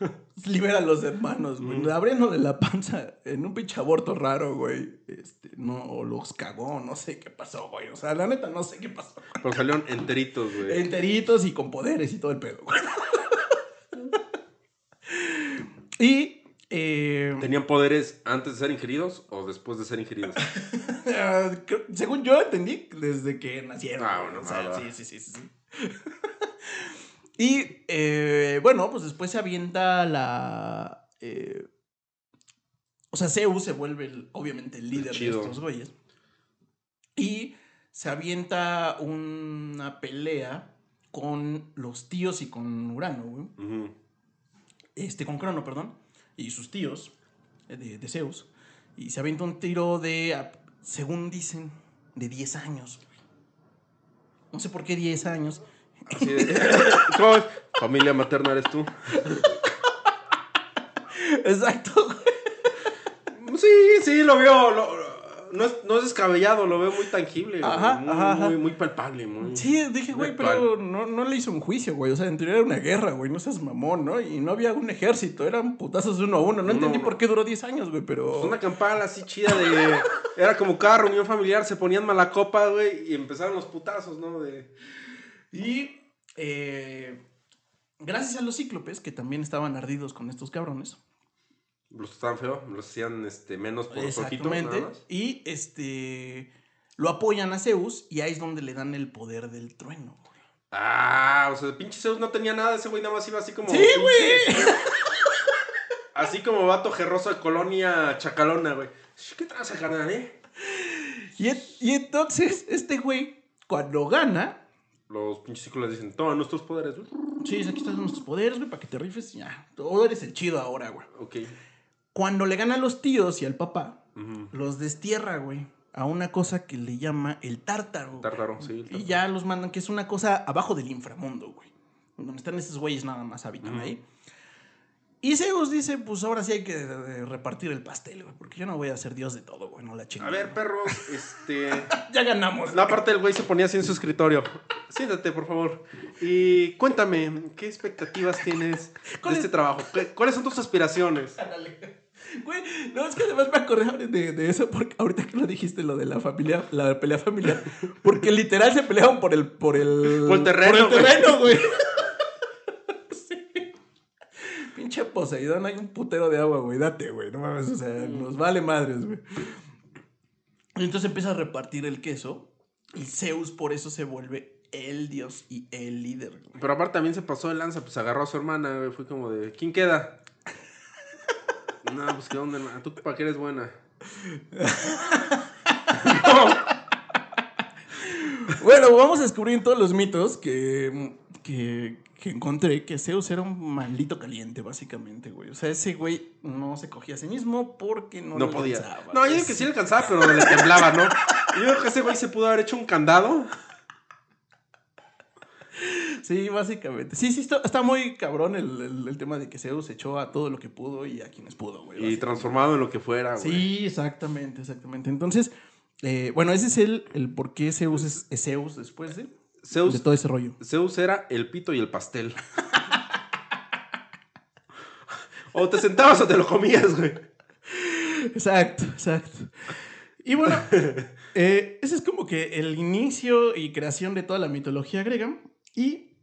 [LAUGHS] Libera a los hermanos, güey. Abriéndole la panza en un pinche aborto raro, güey. Este, no, o los cagó, no sé qué pasó, güey. O sea, la neta, no sé qué pasó. Pero salieron enteritos, güey. Enteritos y con poderes y todo el pedo, güey. [LAUGHS] y. eh, ¿Tenían poderes antes de ser ingeridos o después de ser ingeridos? [LAUGHS] Ah, según yo entendí, desde que nacieron. Ah, bueno, O sea, sí, sí, sí, sí. Y eh, bueno, pues después se avienta la. eh, o sea, Zeus se vuelve el- obviamente el líder de estos güeyes. Y se avienta una pelea con los tíos y con Urano, güey. Este, con Crono, perdón. Y sus tíos eh, de, de Zeus. Y se avienta un tiro de, ah, según dicen, de 10 años. No sé por qué 10 años. Así de- [LAUGHS] ¿Cómo es? Familia materna eres tú. Exacto, güey. Sí, sí, lo veo. lo- no, es, no es descabellado, lo veo muy tangible. Ajá, muy, ajá. Muy, muy palpable. Muy... Sí, dije, güey, pero no, no le hizo un juicio, güey. O sea, en teoría era una guerra, güey. No seas mamón, ¿no? Y no había un ejército. Eran putazos de uno a uno. No entendí por qué duró 10 años, güey, pero... Una campana así chida de. Era como cada reunión familiar, se ponían mala copa, güey, y empezaron los putazos, ¿no? De. Y eh, gracias a los cíclopes, que también estaban ardidos con estos cabrones. Los estaban feos, los hacían este, menos por. Exactamente. Y este lo apoyan a Zeus y ahí es donde le dan el poder del trueno. güey. Ah, o sea, el pinche Zeus no tenía nada, ese güey nada más iba así como. Sí, güey. Así como vato gerroso de colonia chacalona, güey. ¿Qué traza, carnal, eh? Y, y entonces, este güey, cuando gana, Los pinches le dicen, toma nuestros poderes. güey". sí, aquí están nuestros poderes, güey, para que te rifes y ya. Tú eres el chido ahora, güey. Ok. Cuando le gana a los tíos y al papá, los destierra, güey, a una cosa que le llama el tártaro. Tártaro, sí. el Y tártaro. ya los mandan, que es una cosa abajo del inframundo, güey. Donde están esos güeyes nada más habitan ahí. Y Zeus dice, pues ahora sí hay que eh, repartir el pastel, güey. Porque yo no voy a ser dios de todo, güey. No la A chingada. ver, perros, este. [LAUGHS] Ya ganamos. La parte del güey se ponía así en su escritorio. Siéntate, por favor. Y cuéntame, ¿qué expectativas tienes [LAUGHS] de ¿Cuál este es- trabajo? ¿Qué- ¿Cuáles son tus aspiraciones? [LAUGHS] Güey, no, es que además me acordé de, de eso porque ahorita que lo dijiste, lo de la familia, la pelea familiar. Porque literal se peleaban por el, por el, Por el terreno, Por el terreno, güey. Pinche Poseidón hay un putero de agua, güey. Date, güey. No mames, o sea, nos vale madres, güey. Y entonces empieza a repartir el queso. Y Zeus por eso se vuelve el dios y el líder. güey. Pero aparte también se pasó de lanza, pues agarró a su hermana, güey. Fue como de, ¿quién queda? [LAUGHS] no, pues qué onda, hermana. Tú para qué eres buena. [LAUGHS] Bueno, vamos a descubrir todos los mitos que, que, que encontré que Zeus era un maldito caliente, básicamente, güey. O sea, ese güey no se cogía a sí mismo porque no, No le podía. alcanzaba, No, yo digo que sí le alcanzaba, pero le temblaba, ¿no? Yo creo que ese güey se pudo haber hecho un candado. Sí, básicamente. Sí, sí, está, está muy cabrón el, el- el tema de que Zeus echó a todo lo que pudo y a quienes pudo, güey. Y transformado en lo que fuera, güey. Sí, exactamente, exactamente. Entonces, eh, bueno, ese es el, el por qué Zeus es, es Zeus después de, Zeus, de todo ese rollo. Zeus era el pito y el pastel. [LAUGHS] o te sentabas o te lo comías, güey. Exacto, exacto. Y bueno, [LAUGHS] eh, ese es como que el inicio y creación de toda la mitología griega. Y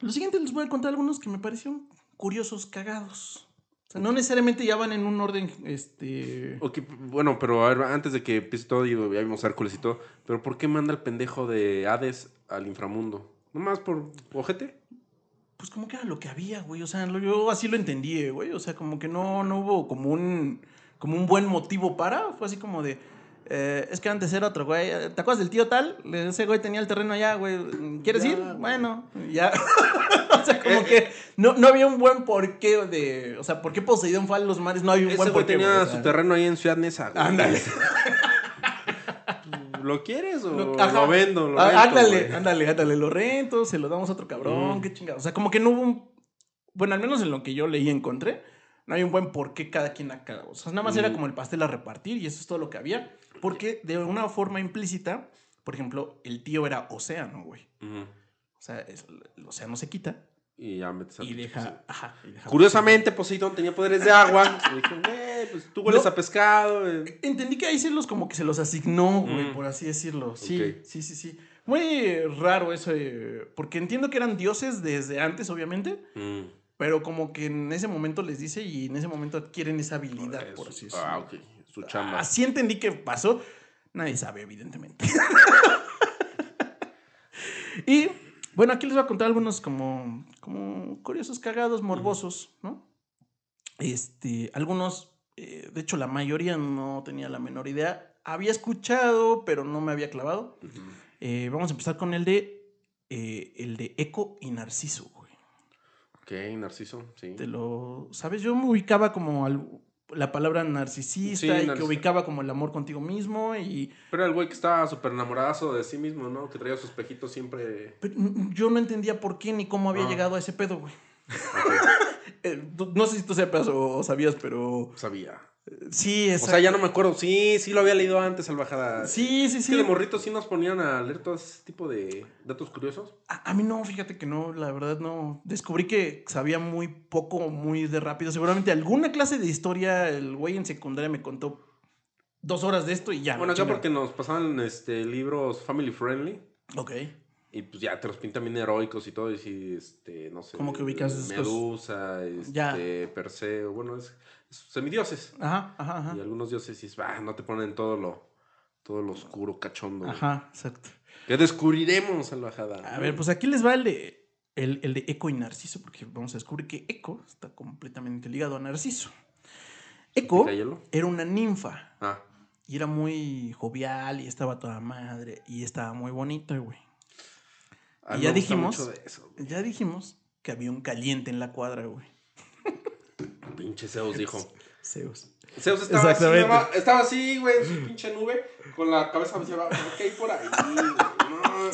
lo siguiente les voy a contar algunos que me parecieron curiosos, cagados. O sea, no necesariamente ya van en un orden, este... Ok, bueno, pero a ver, antes de que empiece todo, digo, ya vimos Hércules y todo, pero ¿por qué manda el pendejo de Hades al inframundo? ¿Nomás por ojete? Pues como que era lo que había, güey. O sea, lo- yo así lo entendí, eh, güey. O sea, como que no, no hubo como un, como un buen motivo para. Fue así como de... eh, es que antes era otro, güey. ¿Te acuerdas del tío tal? Ese güey tenía el terreno allá, güey. ¿Quieres Ya, ir? güey. Bueno, ya. [LAUGHS] o sea, como que no, no había un buen porqué de... O sea, ¿por qué Poseidón fue a los mares? No había un Ese buen porqué. tenía su terreno ahí en Ciudad Neza. Ándale. [LAUGHS] ¿Lo quieres o Lo- lo, vendo? Lo Ah, rento, ándale, güey? ándale, ándale, lo rento, se lo damos a otro cabrón, Mm. qué chingado. O sea, como que no hubo un. Bueno, al menos en lo que yo leí y encontré, no hay un buen por qué cada quien acá. O sea, nada más era Mm. como el pastel a repartir y eso es todo lo que había. Porque de una forma implícita, por ejemplo, el tío era océano, güey. O sea, es- el océano se quita Y ya metes y deja. Poseidón. Ajá, y deja- Curiosamente, Poseidón tenía poderes de agua. [LAUGHS] Y dije, güey, pues tú hueles No. a pescado. eh. Entendí que ahí se los como que se los asignó, güey, Mm. por así decirlo. Sí, sí, sí, sí. Muy raro eso, eh, porque entiendo que eran dioses desde antes, obviamente. Mm. Pero como que en ese momento les dice y en ese momento adquieren esa habilidad, Eso. por así decirlo. Ah, ok. Su chamba. Así entendí que pasó. Nadie sabe, evidentemente. [LAUGHS] y bueno, aquí les voy a contar algunos como, como curiosos, cagados, morbosos, ¿no? Este, algunos, eh, de hecho la mayoría no tenía la menor idea. Había escuchado, pero no me había clavado. Eh, vamos a empezar con el de, eh, el de Eco y Narciso, güey. Ok, Narciso, sí. Te lo, ¿sabes? Yo me ubicaba como al- la palabra narcisista Sí, y que ubicaba como el amor contigo mismo y Pero el güey que estaba súper enamoradazo de sí mismo, ¿no? Que traía su espejito siempre. pero yo no entendía por qué ni cómo había Ah. llegado a ese pedo, güey. [LAUGHS] Eh, no sé si tú sepas o sabías, pero sabía. Sí, O exacto. sea, ya no me acuerdo. Sí, sí lo había leído antes, Salvajada. Sí, sí, Es que sí. de morrito sí nos ponían a leer todo ese tipo de datos curiosos. A, a mí no, fíjate que no, la verdad no. Descubrí que sabía muy poco, muy de rápido. Seguramente alguna clase de historia, el güey en secundaria me contó dos horas de esto y ya. bueno, acá porque nos pasaban este, libros family friendly. Ok. Y pues ya te los pintan bien heroicos y todo. Y sí, este, no sé. ¿Cómo que ubicas? Medusa, este, Ya. Perseo. Bueno, es semidioses. Ajá, ajá, ajá. Y algunos dioses y ah, no te ponen todo lo, todo lo oscuro, cachondo. güey. Ajá, exacto. ¿Qué descubriremos, Salvajada? A ver, pues aquí les va el de, el, el de Eco y Narciso, porque vamos a descubrir que Eco está completamente ligado a Narciso. Eco era una ninfa Ah, y era muy jovial y estaba toda madre y estaba muy bonita, güey. Y ya dijimos-. Ya dijimos que había un caliente en la cuadra, güey. Pinche Zeus dijo. [LAUGHS] Zeus. Zeus estaba así, estaba así, güey, en su pinche nube, con la cabeza hacia abajo. ¿Qué hay por ahí? güey? No.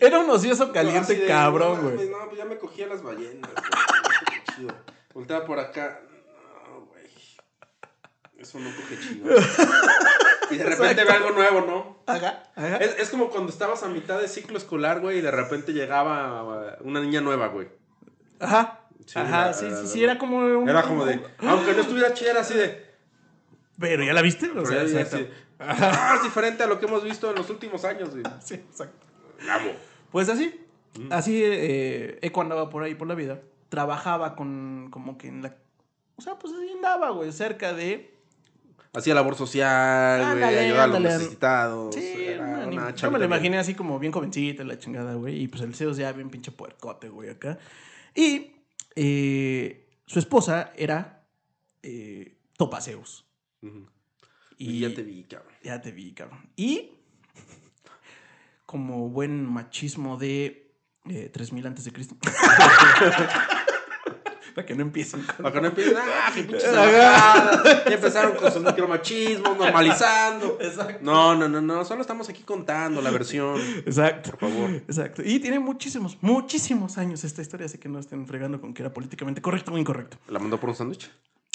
Era un ocioso caliente de, cabrón, güey. No, pues ya me cogí a las ballenas, güey. Qué chido. Voltea por acá. No, güey. Eso no coge chido. Y de repente ve algo nuevo, ¿no? Ajá, ajá. Es, es como cuando estabas a mitad de ciclo escolar, güey, y de repente llegaba una niña nueva, güey. Ajá. Sí, Ajá, sí, sí, sí, era como un... Era como de, aunque no estuviera chida, era así de, Pero ya la viste, o sea, ya- así, [LAUGHS] ah, es diferente a lo que hemos visto en los últimos años, güey. Sí, exacto. Amo. Pues así, Mm. así eh, Eco andaba por ahí por la vida trabajaba con, como que en la... O sea, pues así andaba, güey, cerca de... Hacía labor social, güey, ayudaba a los necesitados. Sí, era una una yo me lo imaginé así como bien jovencita, la chingada, güey. Y pues el Zeus ya bien pinche puercote, güey, acá. Y eh, su esposa era eh, Topa Zeus. Ujú. Y, Y ya te vi, cabrón. Ya te vi, cabrón. Y como buen machismo de eh, 3000 antes de Cristo. [LAUGHS] Para que no empiecen con... Para que no empiecen, [LAUGHS] ah, qué pinches. Ya empezaron con su micromachismo, normalizando. Exacto. No, no, no, no, solo estamos aquí contando la versión. Exacto. Por favor. Exacto. Y tiene muchísimos, muchísimos años esta historia, así que no estén fregando con que era políticamente correcto o incorrecto. ¿La mandó por un sándwich?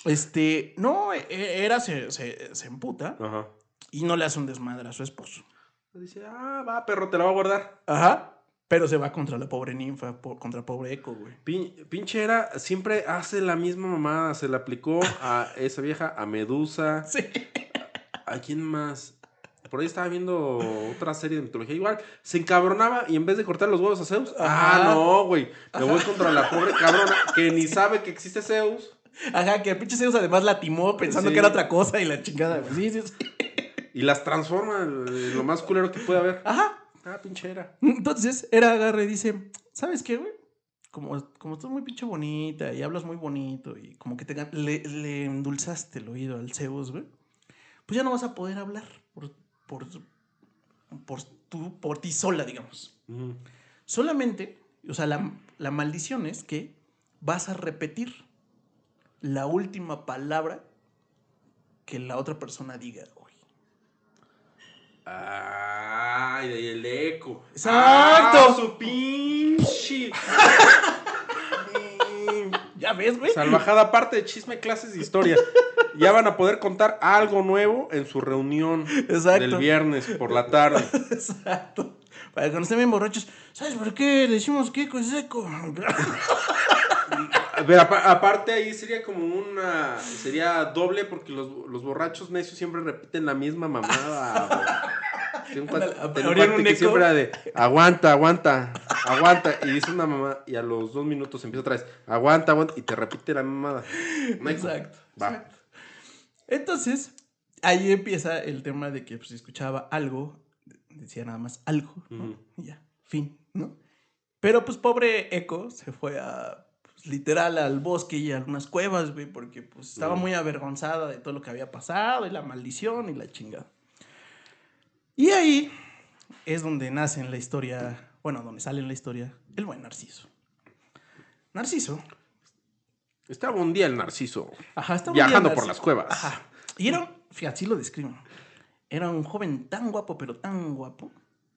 Este, no, e- era, se, se, se emputa Ajá. y no le hace un desmadre a su esposo. Dice, ah, va, perro, te la voy a guardar. Ajá. Pero se va contra la pobre ninfa, po- contra pobre Eco, güey. Pin- pinche era, siempre hace la misma mamada. Se la aplicó a [LAUGHS] esa vieja, a Medusa. Sí. ¿A quién más? Por ahí estaba viendo otra serie de mitología. Igual, se encabronaba y en vez de cortar los huevos a Zeus. Ajá. Ah, no, güey. Me voy contra la pobre cabrona que ni sabe que existe Zeus. Ajá, que el pinche Zeus además la timó pensando Sí. que era otra cosa y la chingada, güey. Sí, sí, sí. Y las transforma en lo más culero que puede haber. Ajá. Ah, pinche era. [LAUGHS] Entonces, era agarre y dice, ¿sabes qué, güey? Como, como estás muy pinche bonita y hablas muy bonito y como que te, le, le endulzaste el oído al Zeus, güey. Pues ya no vas a poder hablar por, por, por, tú, por ti sola, digamos. Ujú. Solamente, o sea, la, la maldición es que vas a repetir la última palabra que la otra persona diga. Ay, de ahí el eco. Exacto. Ah, su pinche. ¿Ya ves, güey? Salvajada parte de chisme, clases de historia. Ya van a poder contar algo nuevo en su reunión Exacto. del viernes por la tarde. Exacto. Para que cuando estén bien borrachos, ¿sabes por qué le decimos Kiko es seco? [LAUGHS] A ver, aparte ahí sería como una. Sería doble porque los, los borrachos necios siempre repiten la misma mamada. Tengo un cuate- un un que siempre era de aguanta, aguanta, aguanta. Y dice una mamá y a los dos minutos empieza otra vez aguanta, aguanta. Y te repite la mamada. No Exacto. Va. Entonces, ahí empieza el tema de que pues, si escuchaba algo, decía nada más algo, ¿no? Y ya, fin, ¿no? Pero pues pobre Eco se fue a, literal, al bosque y a algunas cuevas, güey, porque pues estaba muy avergonzada de todo lo que había pasado y la maldición y la chingada. Y ahí es donde nace en la historia, bueno, donde sale en la historia el buen Narciso. Narciso Estaba un día el narciso Ajá, estaba un viajando día por Narciso. las cuevas. Ajá. Y era, un- fíjate, así lo describen. Era un joven tan guapo, pero tan guapo,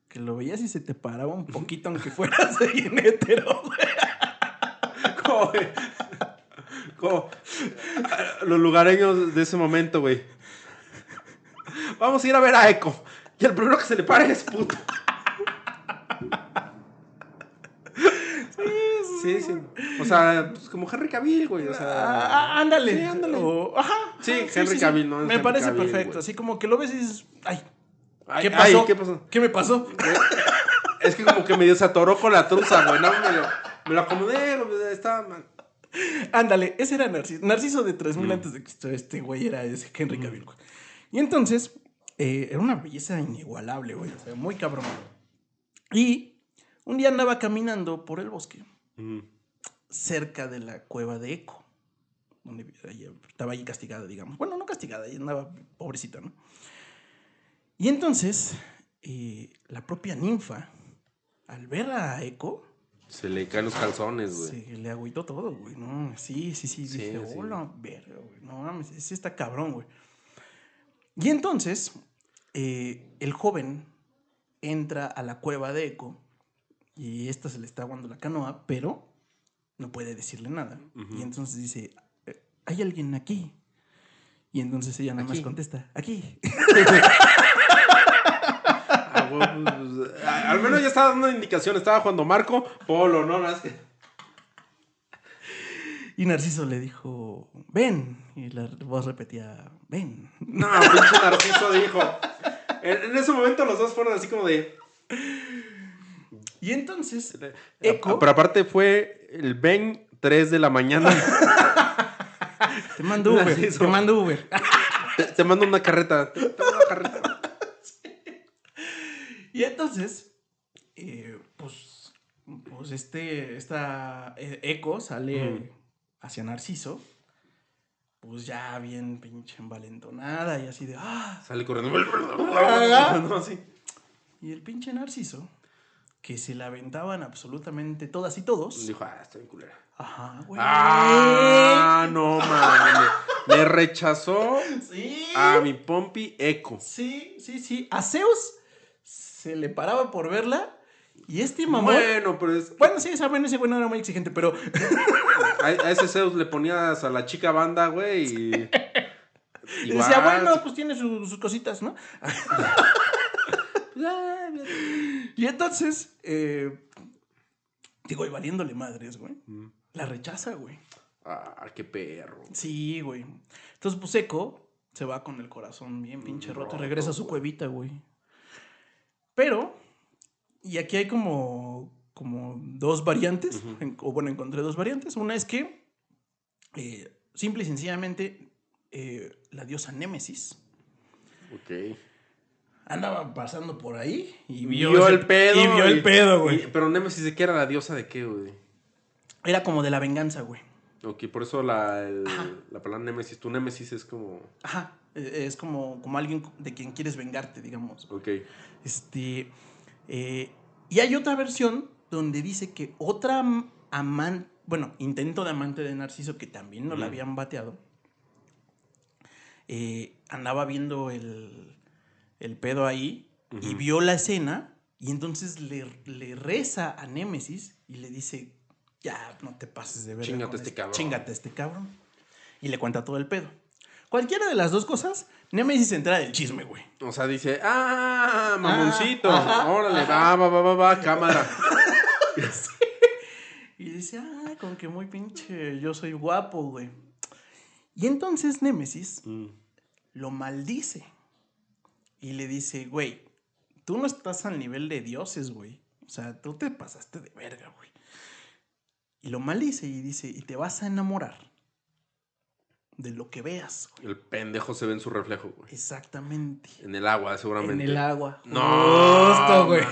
que lo veías y se te paraba un poquito, aunque fueras [LAUGHS] hetero, güey. [LAUGHS] Como, güey, como, los lugareños de ese momento, güey. Vamos a ir a ver a Eco. Y el primero que se le pare es puto. Sí, sí. O sea, pues como Henry Cavill, güey. O sea, Ah, ah, ándale. Sí, ándale. O- ajá. Sí, Henry Cavill, ¿no? Me Henry parece Cavill, perfecto. güey. Así como que lo ves y dices, ay, ay, ¿qué ay, pasó? ¿qué pasó? ¿Qué me pasó? Es que como que medio se atoró con la truza, güey. No, me lo, me lo acomodé, estaba mal. Ándale, ese era Narciso. Narciso de 3000 Mm. antes de Cristo. Este güey era ese Henry Cavill. güey. Y entonces, eh, era una belleza inigualable, güey. O sea, muy cabrón. Y un día andaba caminando por el bosque, Mm. cerca de la cueva de Eco. Donde estaba ahí castigada, digamos. Bueno, no castigada, ella andaba pobrecita, ¿no? Y entonces, eh, la propia ninfa, al ver a Eco, Se le caen los calzones, güey. se le agüitó todo, güey. No, sí, sí, sí. Sí, dije, sí. hola, verga, güey. No mames, ese está cabrón, güey. Y entonces, eh, el joven entra a la cueva de Eco y esta se le está aguando la canoa, pero no puede decirle nada. Y entonces dice, "Eh, ¿hay alguien aquí? Y entonces ella nada más contesta, aquí. [LAUGHS] Ah, güey, pues, a- al menos ya estaba dando indicación. Estaba jugando Marco, Polo, ¿no? Nada más que- Y Narciso le dijo, ven. Y la voz repetía, ven. No, pinche Narciso dijo. En, en ese momento los dos fueron así como de. Y entonces, Eco... Pero aparte fue el ven 3 de la mañana. Te mando Uber, Narciso. te mando Uber. te, te mando una carreta. Te mando una carreta. Y entonces, eh, pues, pues este, esta eh, Eco sale hacia Narciso, pues ya bien pinche envalentonada y así de, ah, Sale corriendo. [LAUGHS] No, así. y el pinche Narciso, que se la aventaban absolutamente todas y todos. Dijo, ah, estoy en culera. Ajá, güey. Ah, no mames. Me rechazó Sí. a mi Pompi Eco. Sí, sí, sí. A Zeus se le paraba por verla y este mamón... Bueno, pero es. Bueno, sí, saben, ese güey no era muy exigente, pero A, a ese Zeus le ponías a la chica banda, güey, y. [LAUGHS] y decía, bueno, pues tiene su- sus cositas, ¿no? [LAUGHS] [LAUGHS] y entonces, eh, digo, y valiéndole madres, güey. Mm. La rechaza, güey. Ah, qué perro. Sí, güey. Entonces, pues Eco se va con el corazón bien pinche roto, Roto, regresa a su güey. cuevita, güey. Pero, y aquí hay como, como dos variantes, o bueno, encontré dos variantes. Una es que, eh, simple y sencillamente, eh, la diosa Némesis Ok. andaba pasando por ahí y Vio, vio, ese- el pedo. Y vio el pedo, güey. pero Nemesis, ¿de qué era la diosa de qué, güey? Era como de la venganza, güey. Ok, por eso la, el- la palabra Nemesis. Tu Nemesis es como. Ajá. Eh, Es como, como alguien de quien quieres vengarte, digamos. Ok. Este. eh, y hay otra versión donde dice que otra amante. Bueno, intento de amante de Narciso, que también no la habían bateado. eh, andaba viendo el, el pedo ahí y vio la escena. Y entonces le, le reza a Némesis y le dice: Ya, no te pases de ver. Chíngate este cabrón". Chingate este cabrón. Y le cuenta todo el pedo. Cualquiera de las dos cosas, Némesis se entera del chisme, güey. O sea, dice, ah, mamoncito. ajá, Órale, ajá. va, va, va, va, va, cámara. [LAUGHS] Y dice, ah, con que muy pinche, yo soy guapo, güey. Y entonces Némesis Mm. lo maldice. Y le dice, güey, tú no estás al nivel de dioses, güey. O sea, tú te pasaste de verga, güey. Y lo maldice y dice, y te vas a enamorar de lo que veas, güey. El pendejo se ve en su reflejo, güey. Exactamente. En el agua, En seguramente. el agua. No. Justo, güey.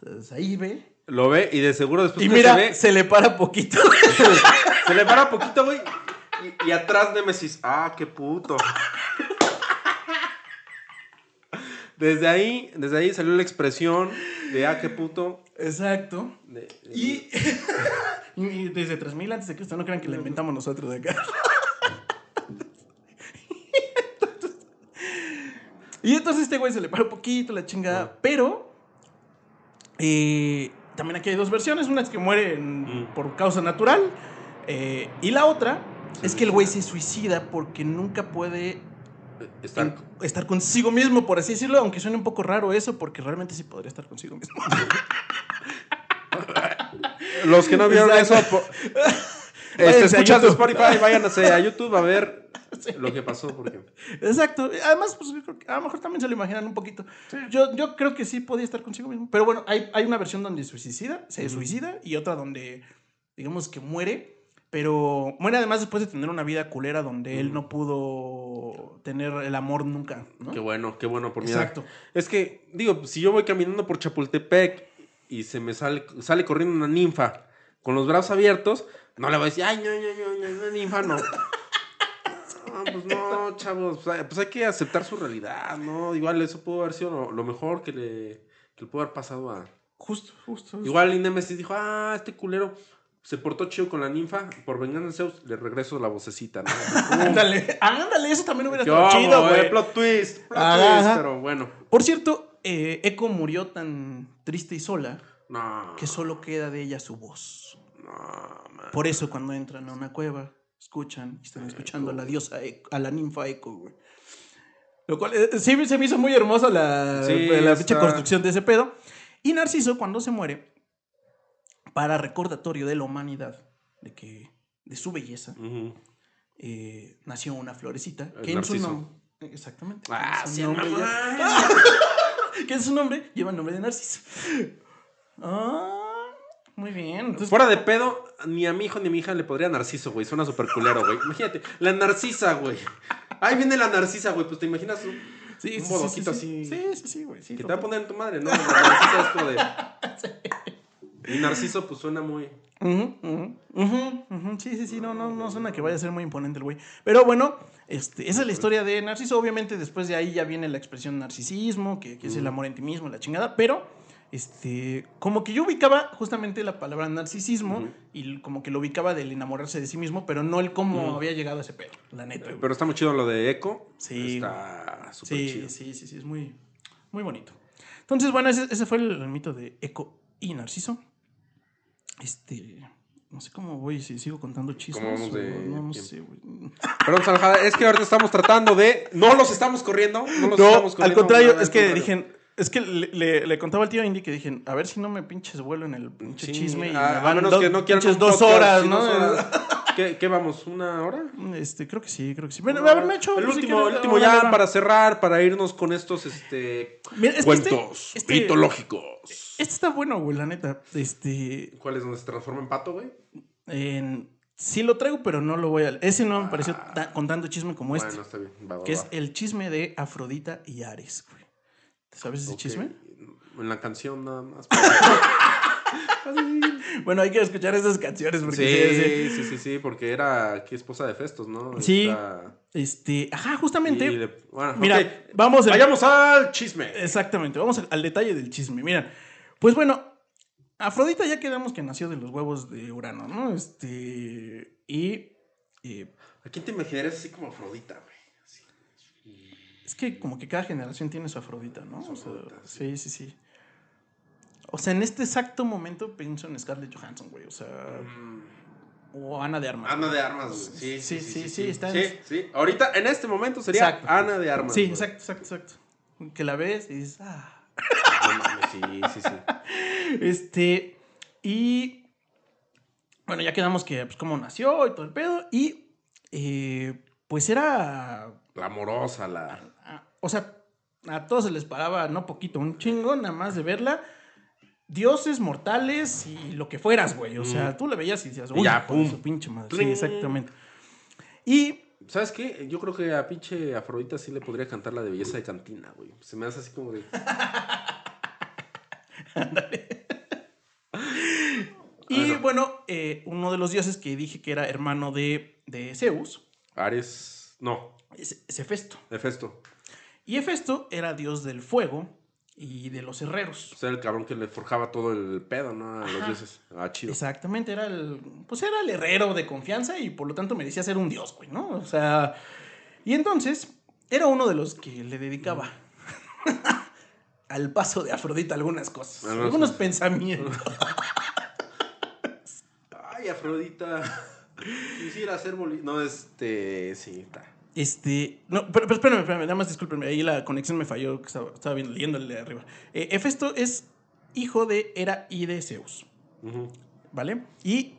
Entonces ahí ve. Lo ve y de seguro después Y que mira, se ve, se le para poquito. [LAUGHS] se le para poquito, güey. Y, y atrás Nemesis, ah, qué puto. Desde ahí, desde ahí salió la expresión de ah, qué puto. Exacto. de- de- Y, [LAUGHS] y desde 3000 antes de Cristo, no crean que la inventamos nosotros de acá. y entonces este güey se le para un poquito la chingada, pero eh, también aquí hay dos versiones, una es que muere en- Mm. por causa natural eh, y la otra es que el güey se suicida porque nunca puede Está- en- estar consigo mismo, por así decirlo, aunque suene un poco raro eso, porque realmente sí podría estar consigo mismo. [LAUGHS] Los que no vieron eso, Exacto. [LAUGHS] este, YouTube. Spotify, váyanse a YouTube a ver [LAUGHS] Sí. lo que pasó. Porque... Exacto. Además, pues a lo mejor también se lo imaginan un poquito. Yo, yo creo que sí podía estar consigo mismo. Pero bueno, hay, hay una versión donde suicida, se suicida y otra donde, digamos que muere. Pero muere además después de tener una vida culera donde él no pudo tener el amor nunca. ¿no? Qué bueno, qué bueno por mi edad. Exacto. Es que, digo, si yo voy caminando por Chapultepec y se me sale, sale corriendo una ninfa con los brazos abiertos, no le voy a decir, ay, no, no, no, no, ninfa, no. [LAUGHS] No, pues no, chavos, pues hay, pues hay que aceptar su realidad, ¿no? Igual eso pudo haber sido lo, lo mejor que le, que le pudo haber pasado a... Justo, justo. Igual y Nemesis dijo, ah, este culero se portó chido con la ninfa, por venganza de Zeus, le regreso la vocecita, ¿no? [LAUGHS] Ándale, ándale, eso también hubiera ¿Qué estado chido, güey. Plot twist, plot Ajá, twist, ajá. pero bueno. Por cierto, eh, Echo murió tan triste y sola No. que solo queda de ella su voz. No. Por eso cuando entran a una cueva, escuchan, y están escuchando a la diosa, Eco- a la ninfa Eco, güey. Lo cual, eh, sí se me hizo muy hermosa la, Sí, la construcción de ese pedo. Y Narciso, cuando se muere, para recordatorio de la humanidad, de que de su belleza, eh, nació una florecita, El que en su narciso. nombre... Exactamente. Ah, sí, nombre mamá. ya- [LAUGHS] [LAUGHS] que en su nombre lleva el nombre de Narciso. Ah, Muy bien. Entonces, Fuera de pedo, ni a mi hijo ni a mi hija le podría Narciso, güey. Suena súper culero, güey. Imagínate, la Narcisa, güey. Ahí viene la Narcisa, güey. Pues te imaginas un, sí, un sí, bodoquito sí, sí, así. Sí, sí, sí, güey. Sí, que te va a poner en tu madre, ¿no? La Narcisa es como de. [LAUGHS] Y Narciso, pues suena muy. Ujú, ujú, ujú. Sí, sí, sí, no, no, no suena que vaya a ser muy imponente el güey. Pero bueno, este, esa es la historia de Narciso. Obviamente, después de ahí ya viene la expresión narcisismo, que, que es el amor en ti mismo, la chingada. Pero, este, como que yo ubicaba justamente la palabra narcisismo y como que lo ubicaba del enamorarse de sí mismo, pero no el cómo había llegado a ese pedo, la neta. güey. Pero está muy chido lo de Echo. Sí, Está súper Sí, chido. sí, sí, sí, es muy, muy bonito. Entonces, bueno, ese, ese fue el, el mito de Eco y Narciso. Este, no sé cómo voy, si sigo contando chismes. ¿Cómo vamos o de no, no sé, güey. Perdón, Salvajada, es que ahorita estamos tratando de. No los estamos corriendo. No los No, estamos al corriendo. contrario, nada, es al que contrario. dije, es que le, le- le contaba al tío Indy que dije, a ver si no me pinches vuelo en el pinche Sí, chisme y a, me a van menos dos, que no quieran pinches dos podcast, horas, ¿no? dos horas. [LAUGHS] ¿Qué, qué vamos? ¿Una hora? Este, creo que sí, creo que sí. Bueno, haberme hecho. el último, el último ya para cerrar, para irnos con estos este Mira, es este- cuentos este- mitológicos. Este está bueno, güey, la neta. Este, ¿Cuál es donde se transforma en pato, güey? En- sí lo traigo, pero no lo voy a... Ese no me pareció ta- con tanto chisme como este. Ah. Bueno, está bien. Va, va, que va. es el chisme de Afrodita y Ares, güey. ¿Sabes ese chisme? En la canción nada más. [LAUGHS] [LAUGHS] Bueno, hay que escuchar esas canciones porque... sí, sí, sí. sí, porque era aquí esposa de Festos, ¿no? Sí. Esta- Este, ajá, justamente... le- bueno, Mira, ok. vamos... en- Vayamos al chisme. Exactamente, vamos al, al detalle del chisme. Miren, pues bueno, Afrodita ya quedamos que nació de los huevos de Urano, ¿no? Este... Y... eh, ¿A quién te imaginarías así como Afrodita, güey? Así. Es que como que cada generación tiene su Afrodita, ¿no? Su O sea, Afrodita, sí, sí, sí. O sea, en este exacto momento pienso en Scarlett Johansson, güey. O sea, o Ana de Armas. Ana de Armas, güey. Sí, sí, sí. Sí, sí, está sí, en- sí. Ahorita, en este momento sería. Ana de Armas. Sí, exacto, exacto, exacto. Que la ves y dices, ah. Sí, sí, sí. [LAUGHS] Este, y bueno, ya quedamos que, pues, cómo nació y todo el pedo. Y, eh, pues era, La amorosa, la. o sea, a todos se les paraba, no poquito, un chingo, nada más de verla. Dioses, mortales y lo que fueras, güey. O sea, Mm. tú le veías y decías, Y uy, ya, pum. su pinche madre. Sí, exactamente. Y ¿Sabes qué? Yo creo que a pinche Afrodita sí le podría cantar la de belleza de cantina, güey. Se me hace así como de. [LAUGHS] [LAUGHS] Y Bueno. bueno, eh, uno de los dioses que dije que era hermano de, de Zeus Ares. No, es, es Hefesto. Hefesto. Y Hefesto era dios del fuego y de los herreros. O sea, el cabrón que le forjaba todo el pedo, ¿no? A los dioses. Ah, chido. Exactamente, era el, pues era el herrero de confianza y por lo tanto merecía ser un dios, güey, ¿no? O sea, y entonces era uno de los que le dedicaba [LAUGHS] al paso de Afrodita algunas cosas, algunos pensamientos. [LAUGHS] Ay, Afrodita. Quisiera ser boli... No, este. Sí, está. Este, no, pero, pero espérame, espérame, nada más discúlpenme, ahí la conexión me falló, que estaba, estaba viendo, leyéndole de arriba. Eh, Hefesto es hijo de Hera y de Zeus. ¿vale? Y,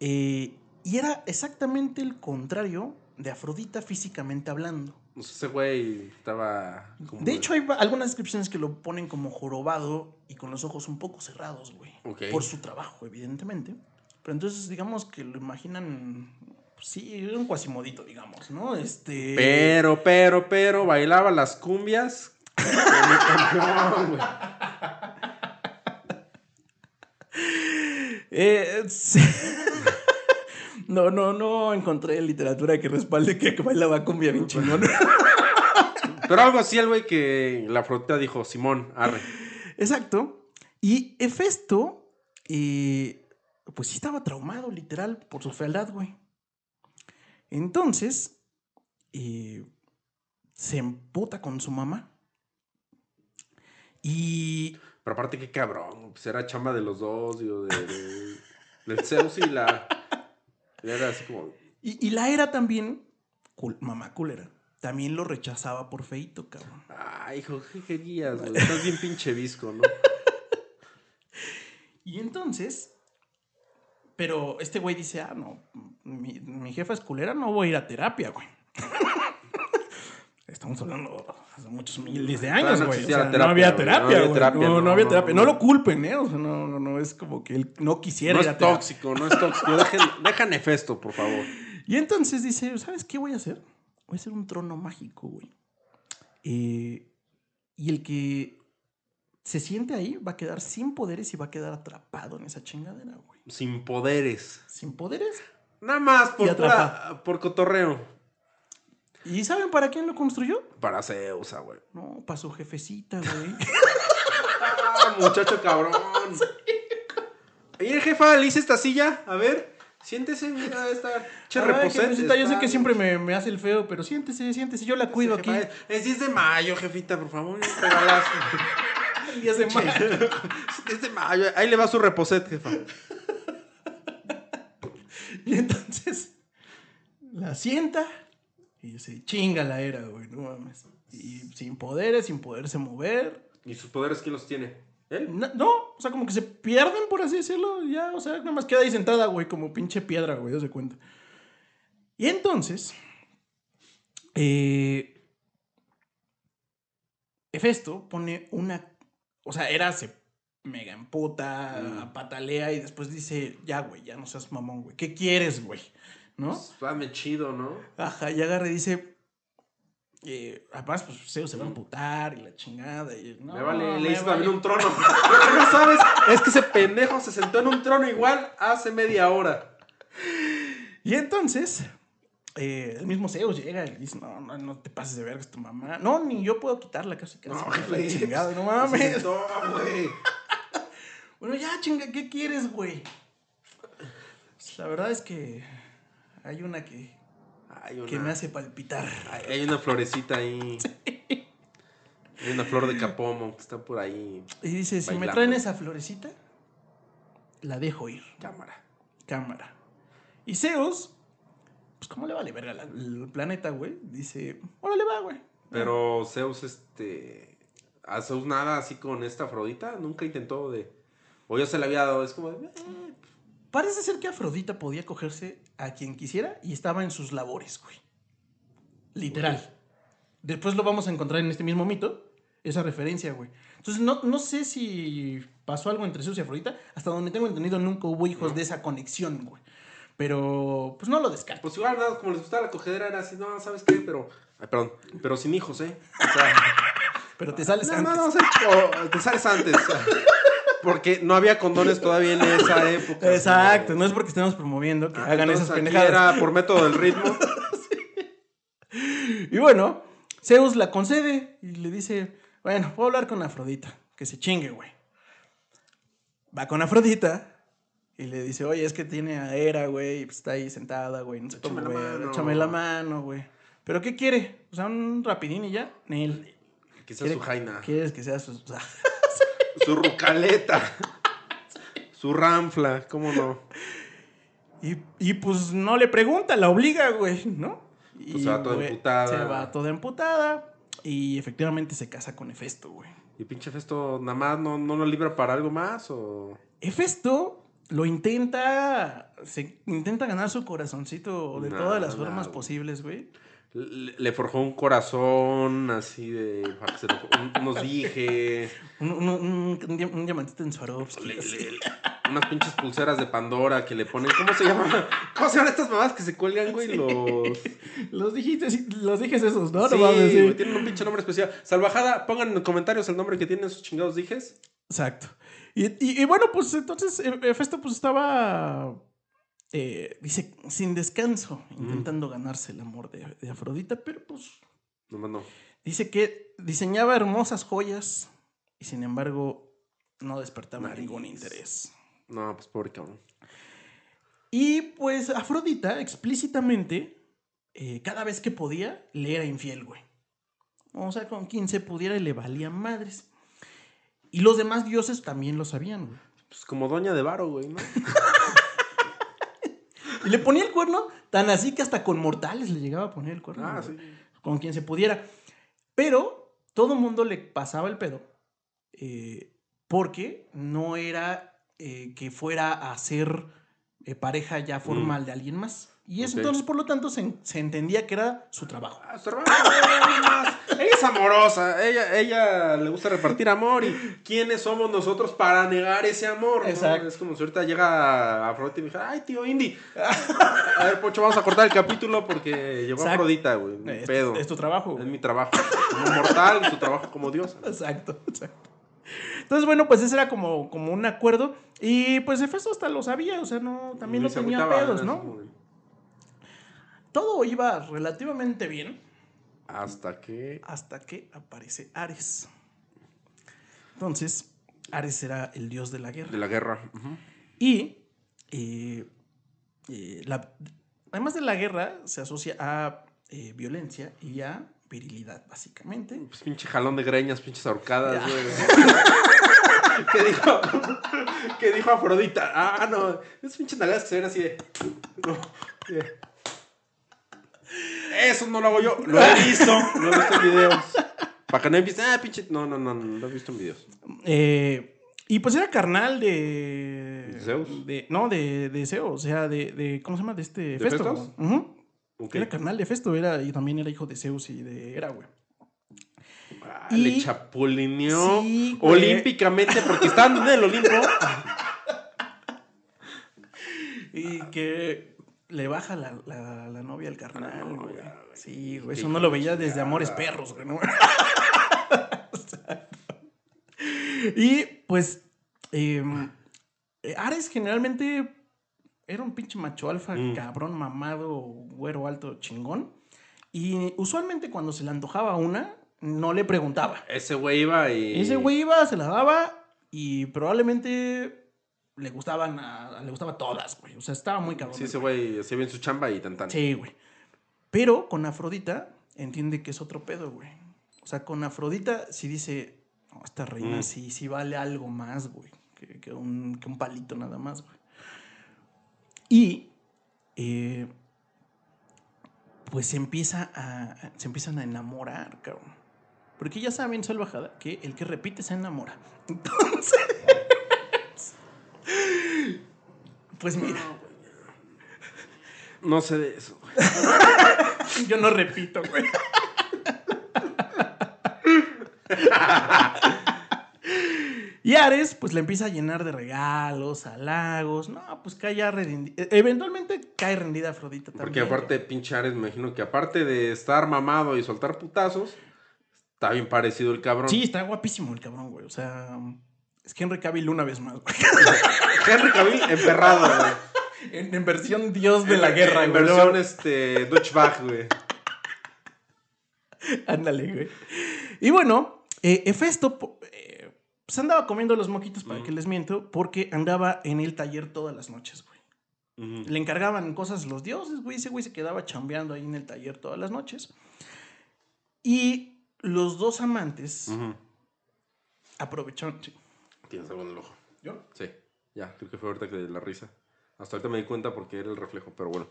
eh, y era exactamente el contrario de Afrodita físicamente hablando. O sea, ese güey estaba. como- De hecho, hay algunas descripciones que lo ponen como jorobado y con los ojos un poco cerrados, güey. Ok. Por su trabajo, evidentemente. Pero entonces, digamos que lo imaginan, sí, un cuasimodito, digamos, ¿no? Este... Pero, pero, pero, bailaba las cumbias. campeón. Eh, sí. [LAUGHS] No, no, no encontré literatura que respalde que bailaba cumbia bien chingón. [LAUGHS] Pero algo así, el güey que la Afrodita dijo, Simón, arre. Exacto. Y Hefesto, eh, pues sí estaba traumado, literal, por su fealdad, güey. Entonces, eh, se emputa con su mamá. Y Pero aparte, qué cabrón. Pues era chamba de los dos, digo, de, de- [LAUGHS] del Zeus y la. y Era así como. Y, y la era también, cul- mamá culera, también lo rechazaba por feito, cabrón. Ay, hijo, ¿qué querías, güey? Estás bien pinche visco, ¿no? [LAUGHS] Y entonces, pero este güey dice, ah, no, mi, mi jefa es culera, no voy a ir a terapia, güey. [LAUGHS] estamos hablando hace muchos miles de años, no güey. O sea, terapia, no había güey, terapia, no había güey. terapia, no, no no, había terapia. no. Lo culpen, ¿eh? O sea, no, no, no es como que él no quisiera No ir a es terapia. tóxico, no es tóxico. Dejen, dejan Hefesto, por favor. Y entonces dice, ¿sabes qué voy a hacer? Voy a hacer un trono mágico, güey. Eh, y el que se siente ahí va a quedar sin poderes y va a quedar atrapado en esa chingadera, güey. Sin poderes. Sin poderes. Nada más por, pura- por cotorreo. ¿Y saben para quién lo construyó? Para Zeus, ah, güey. No, para su jefecita, [LAUGHS] güey. Ah, muchacho cabrón. [LAUGHS] Oye, jefa, le hice esta silla. A ver, siéntese, mira, esta. Che, jefecita, yo sé que siempre me, me hace el feo, pero siéntese, siéntese, yo la cuido aquí. Es 10 de mayo, jefita, por favor. [LAUGHS] un regalazo. El 10 de mayo. Es 10 de mayo. Ahí le va su reposet, jefa. [LAUGHS] Y entonces la sienta y se chinga la era, güey, no mames. Y sin poderes, sin poderse mover. ¿Y sus poderes quién los tiene? ¿Él? No, no, o sea, como que se pierden, por así decirlo. Ya, o sea, nada más queda ahí sentada, güey, como pinche piedra, güey, se cuenta. Y entonces, eh, Hefesto pone una. O sea, era se mega emputa, Mm. patalea y después dice: Ya, güey, ya no seas mamón, güey. ¿Qué quieres, güey? ¿No? Pues, dame chido, ¿no? Ajá, y agarra y dice. Eh, además, pues Zeus se va a emputar y la chingada. Y, no, me vale, le vale. también un trono. [LAUGHS] No sabes es que ese pendejo se sentó en un trono igual hace media hora. Y entonces, eh, el mismo Zeus llega y le dice, no, no, no te pases de verga, es tu mamá. No, ni yo puedo quitarla casi casi. No, chingada, no mames. sentó, güey. [LAUGHS] Bueno, ya, chinga, ¿qué quieres, güey? Pues, la verdad es que hay una que, Hay una, que me hace palpitar. hay- hay una florecita ahí. [LAUGHS] Hay una flor de capomo que está por ahí. Y dice, si me traen esa florecita, la dejo ir. Cámara. Cámara. Y Zeus, pues cómo le vale verga el planeta, güey. Dice, órale va, güey. Pero Zeus, este. A Zeus nada así con esta Afrodita. Nunca intentó de. O ya se le había dado. Es como de. eh, Parece ser que Afrodita podía cogerse a quien quisiera y estaba en sus labores, güey. Literal. Después lo vamos a encontrar en este mismo mito, esa referencia, güey. Entonces, no, no sé si pasó algo entre Zeus y Afrodita. Hasta donde tengo entendido, nunca hubo hijos No. de esa conexión, güey. Pero, pues no lo descarto. Pues igual, nada, como les gustaba la cogedera, era así, no, ¿sabes qué? Pero. Ay, perdón. Pero sin hijos, ¿eh? O sea. [LAUGHS] Pero te sales no, antes. no, no, o sea, o te sales antes. porque no había condones todavía en esa época. Exacto, no es porque estemos promoviendo que Ah, hagan esas pendejadas. Era por método del ritmo. [LAUGHS] Y bueno, Zeus la concede y le dice, bueno, puedo hablar con Afrodita, que se chingue, güey. Va con Afrodita y le dice, oye, es que tiene a Hera, güey, y pues está ahí sentada, güey, no la mover, mano". échame la mano, güey. ¿Pero qué quiere? O sea, un rapidín y ya. Nel. Quizás su jaina. ¿Quieres que sea su... [LAUGHS] o sea, Su rucaleta. Su ranfla, ¿cómo no? Y, y, pues no le pregunta, la obliga, güey, ¿no? Y, Pues se va toda güey, emputada. Se va toda emputada y efectivamente se casa con Hefesto, güey. ¿Y pinche Festo nada más no, no lo libra para algo más? O... Hefesto lo intenta, se intenta ganar su corazoncito de No, todas las no, formas posibles, güey. Le, forjó un corazón así de. un- unos dije. Un, un- un- un dia- un diamantito en Swarovski. le- unas pinches pulseras de Pandora que le ponen. ¿Cómo se llaman? ¿Cómo se llaman estas mamás que se cuelgan, güey? Los. [LAUGHS] Los dijiste, los dijes esos, ¿no? sí, no mames, sí. güey, tienen un pinche nombre especial. Salvajada, pongan en comentarios el nombre que tienen esos chingados dijes. Exacto. Y, y- y bueno, pues entonces eh, Hefesto pues estaba, eh, dice, sin descanso, intentando ganarse el amor de, de Afrodita, pero pues No, no. dice que diseñaba hermosas joyas y sin embargo no despertaba Nariz. ningún interés. No, pues pobre cabrón. Y pues Afrodita explícitamente, eh, cada vez que podía, le era infiel, güey. O sea, con quien se pudiera le valían madres. Y los demás dioses también lo sabían, güey. Pues como doña de varo, güey, ¿no? [LAUGHS] Y le ponía el cuerno tan así que hasta con mortales le llegaba a poner el cuerno. Ah, sí. Con quien se pudiera. Pero todo mundo le pasaba el pedo. eh, porque no era eh, que fuera a ser eh, pareja ya formal de alguien más. Y eso entonces, por lo tanto, se, se entendía que era su trabajo. Ah, su más. Ella es amorosa, ella, ella le gusta repartir amor y ¿quiénes somos nosotros para negar ese amor? no? Exacto. Es como si ahorita llega Afrodita y me dijera, ay tío Indy, a ver Pocho, vamos a cortar el capítulo porque llegó Exacto. Afrodita, güey, Es, pedo. es tu trabajo. Es mi trabajo como mortal su trabajo como Dios. Exacto, exacto. Entonces, bueno, pues ese era como, como un acuerdo. Y pues Hefesto hasta lo sabía, o sea, no, también no tenía pedos, ¿no? Todo iba relativamente bien Hasta que... hasta que aparece Ares. Entonces, Ares era el dios de la guerra. De la guerra. Y eh, eh, la- además de la guerra, se asocia a eh, violencia y a virilidad, básicamente. Pues pinche jalón de greñas, pinches ahorcadas, güey. [LAUGHS] ¿Qué dijo? ¿Qué dijo Afrodita? Ah, no. Es pinches nalgadas que se ven así de. no, de- Eso no lo hago yo. Lo he visto. Lo he visto en videos. Para que no empiecen. Ah, pinche. No, no, no, no. Lo he visto en videos. Eh, y pues era carnal de. ¿De Zeus? de- no, de, de Zeus, o sea, de, de- ¿Cómo se llama? De este. ¿De Festo. Festos? Ok. Era carnal de Festo, era, y también era hijo de Zeus y de Hera, güey. Ah, Y- Le chapulineó Sí, olímpicamente porque están en el Olimpo. [LAUGHS] Y que le baja la, la- la novia al carnal, No, güey. ya, güey. Sí, güey. Eso no lo veía desde Amores Perros, güey. ¿no? [LAUGHS] y pues. em, eh, Ares generalmente era un pinche macho alfa, Mm. cabrón, mamado, güero alto, chingón. Y usualmente cuando se le antojaba una, no le preguntaba. Ese güey iba y. Ese güey iba, se la daba y probablemente le gustaban a, le gustaba a todas, güey. O sea, estaba muy cabrón. Sí, ese güey hacía bien su chamba y tan tan. Sí, güey. Pero con Afrodita entiende que es otro pedo, güey. O sea, con Afrodita sí dice, no, esta reina Mm. sí, sí vale algo más, güey, que, que un, que un palito nada más, güey. Y eh, pues se empieza a, se empiezan a enamorar, cabrón. Porque ya saben, salvajada, que el que repite se enamora. [LAUGHS] Entonces, pues mira, No sé de eso. güey. [LAUGHS] yo no repito, güey. [LAUGHS] Y Ares, pues le empieza a llenar de regalos, halagos. No, pues cae ya rendida. Eventualmente cae rendida Afrodita también. Porque aparte, pinche Ares, me imagino que aparte de estar mamado y soltar putazos, está bien parecido el cabrón. Sí, está guapísimo el cabrón, güey. O sea, es Henry Cavill una vez más, güey. [LAUGHS] Henry Cavill emperrado, güey. En, en versión dios de la guerra, En güey. versión, este, Dutchback, güey. Ándale, güey. Y bueno, eh, Hefesto eh, pues andaba comiendo los moquitos, para que les miento, porque andaba en el taller todas las noches, güey. Le encargaban cosas los dioses, güey. Ese güey se quedaba chambeando ahí en el taller todas las noches. Y los dos amantes aprovecharon. sí. Tienes algo en el ojo. ¿Yo? Sí, ya, creo que fue ahorita que de la risa. Hasta ahorita me di cuenta porque era el reflejo, pero bueno.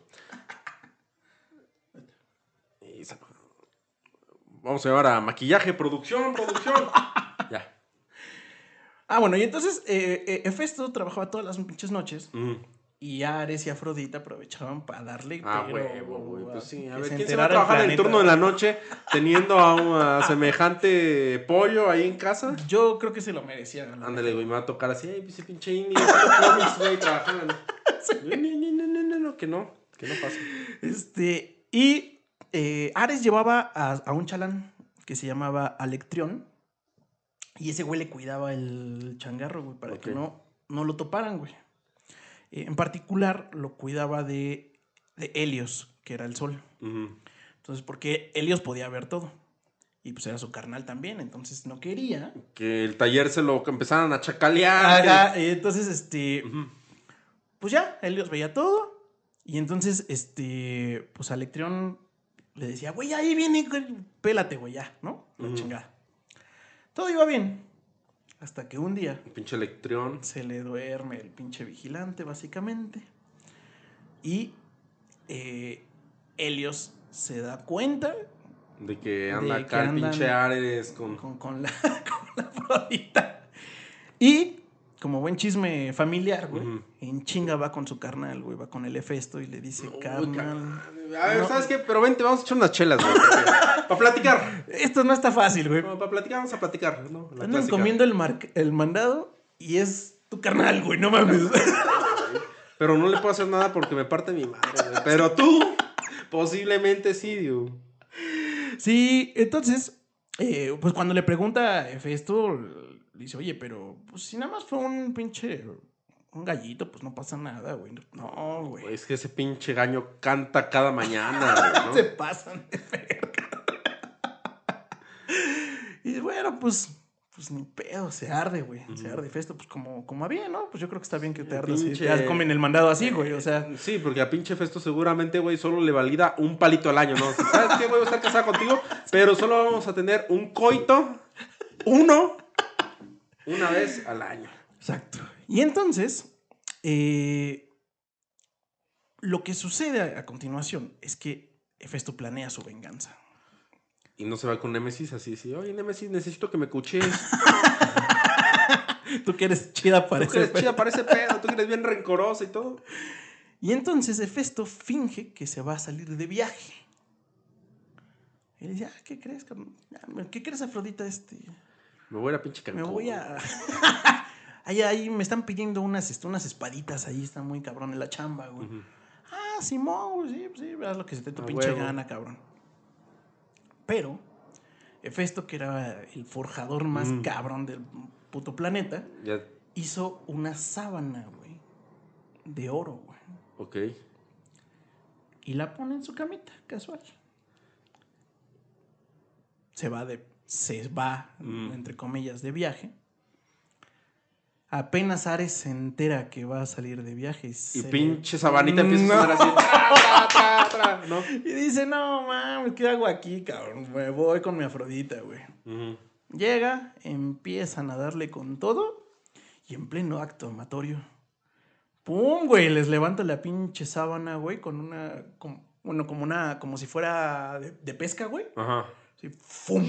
Vamos a llevar a maquillaje, producción, producción. [LAUGHS] ya. Ah, bueno, y entonces eh, eh, Hefesto trabajaba todas las pinches noches. Ujú. Y Ares y Afrodita aprovechaban para darle. Ah, huevo, güey. Pues sí, a ver, se ¿quién se va a trabajar en el turno de la noche teniendo a un a semejante pollo ahí en casa? Yo creo que se lo merecía. la Ándale, güey, me va a tocar así, ay, ese pinche indio, güey, trabajando. [LAUGHS] No, no, no, no, no, no, que no, que no pasa. Este, y eh, Ares llevaba a, a un chalán que se llamaba Alectrión. Y ese güey le cuidaba el changarro, güey, para que no, no lo toparan, güey. Eh, en particular, lo cuidaba de, de Helios, que era el sol. Ujú. Entonces, porque Helios podía ver todo. Y pues era su carnal también, entonces no quería. Que el taller se lo empezaran a chacalear. Ajá, y entonces, este, Ujú. pues ya, Helios veía todo. Y entonces, este, pues Alectrión le decía, güey, ahí viene, pélate, güey, ya, ¿no? La Ujú. chingada. Todo iba bien. Hasta que un día Pinche electrión. se le duerme el pinche vigilante, básicamente. Y eh, Helios se da cuenta De que anda De que acá el pinche Ares con. con, con la, [LAUGHS] con la Afrodita. Y como buen chisme familiar, güey. En chinga va con su carnal, güey, va con el Hefesto y le dice, Uy, carnal. A ver, no- ¿sabes qué? Pero vente, vamos a echar unas chelas, güey. [LAUGHS] Para platicar. Esto no está fácil, güey. para platicar, vamos a platicar, ¿no? La Andan clásica. comiendo el, mar- el mandado y es tu carnal, güey, no mames. [LAUGHS] Pero no le puedo hacer nada porque me parte mi madre, güey. Pero tú, posiblemente sí, digo. sí, entonces, eh, pues cuando le pregunta a Hefesto, le dice, oye, pero pues si nada más fue un pinche, un gallito, pues no pasa nada, güey. No, güey. Es que ese pinche gaño canta cada mañana, [LAUGHS] güey, Se ¿no? pasan de verga. y bueno, pues, pues ni pedo, se arde, güey. Se arde Festo, pues como, como había, ¿no? Pues yo creo que está bien que te ardas y Pinche- te comen el mandado así, güey. O sea, [LAUGHS] Sí, porque a pinche Festo seguramente, güey, solo le valida un palito al año, ¿no? ¿Sabes qué, güey? Voy a estar casada contigo, pero solo vamos a tener un coito, uno, una vez al año. exacto. Y entonces, eh, lo que sucede a, a continuación es que Hefesto planea su venganza. Y no se va con Nemesis así, sí. Oye, Nemesis, necesito que me cuches. [LAUGHS] Tú que eres chida para Tú que eres chida para ese pedo, tú que eres bien rencorosa y todo. Y entonces Hefesto finge que se va a salir de viaje. Y le dice, ah, ¿qué crees, ¿Qué crees, Afrodita? Este, Me voy a la pinche Cancún. me voy a... [LAUGHS] ahí, ahí me están pidiendo unas, este, unas espaditas, ahí está muy cabrón en la chamba, güey. Ah, Simón, güey, sí, sí, haz lo que se te tu A pinche huevo. gana, cabrón. Pero, Hefesto, que era el forjador más Mm. cabrón del puto planeta, Ya, hizo una sábana, güey, de oro, güey. ok. y la pone en su camita, casual. Se va de. Se va, Mm. entre comillas, de viaje. Apenas Ares se entera que va a salir de viaje. Y, se- pinche sabanita empieza No. a sonar así. tra, tra, tra, tra, ¿no? [LAUGHS] Y dice: No mames, ¿qué hago aquí, cabrón? Me voy con mi Afrodita, güey. Llega, empiezan a darle con todo. Y en pleno acto amatorio. ¡Pum, güey! Les levanta la pinche sábana, güey, con una. bueno, como una. como si fuera de, de pesca, güey. Ajá. ¡fum!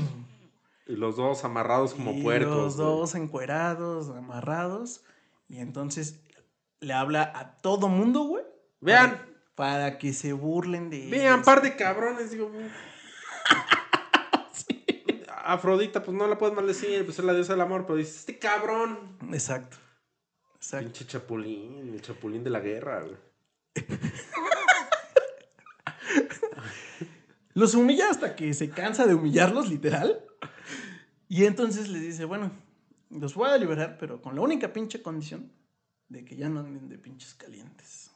Y los dos amarrados como y puercos. Los güey. dos encuerados, amarrados. Y entonces le habla a todo mundo, güey. Vean, Para, para que se burlen de vean, ellos. par de cabrones, digo. güey. [LAUGHS] Afrodita, pues no la puedes maldecir, pues es la diosa del amor, pero dices, este cabrón. Exacto. Exacto. Pinche chapulín, el chapulín de la guerra, güey. [LAUGHS] Los humilla hasta que se cansa de humillarlos, literal. Y entonces les dice, bueno, los voy a liberar, pero con la única pinche condición de que ya no anden de pinches calientes.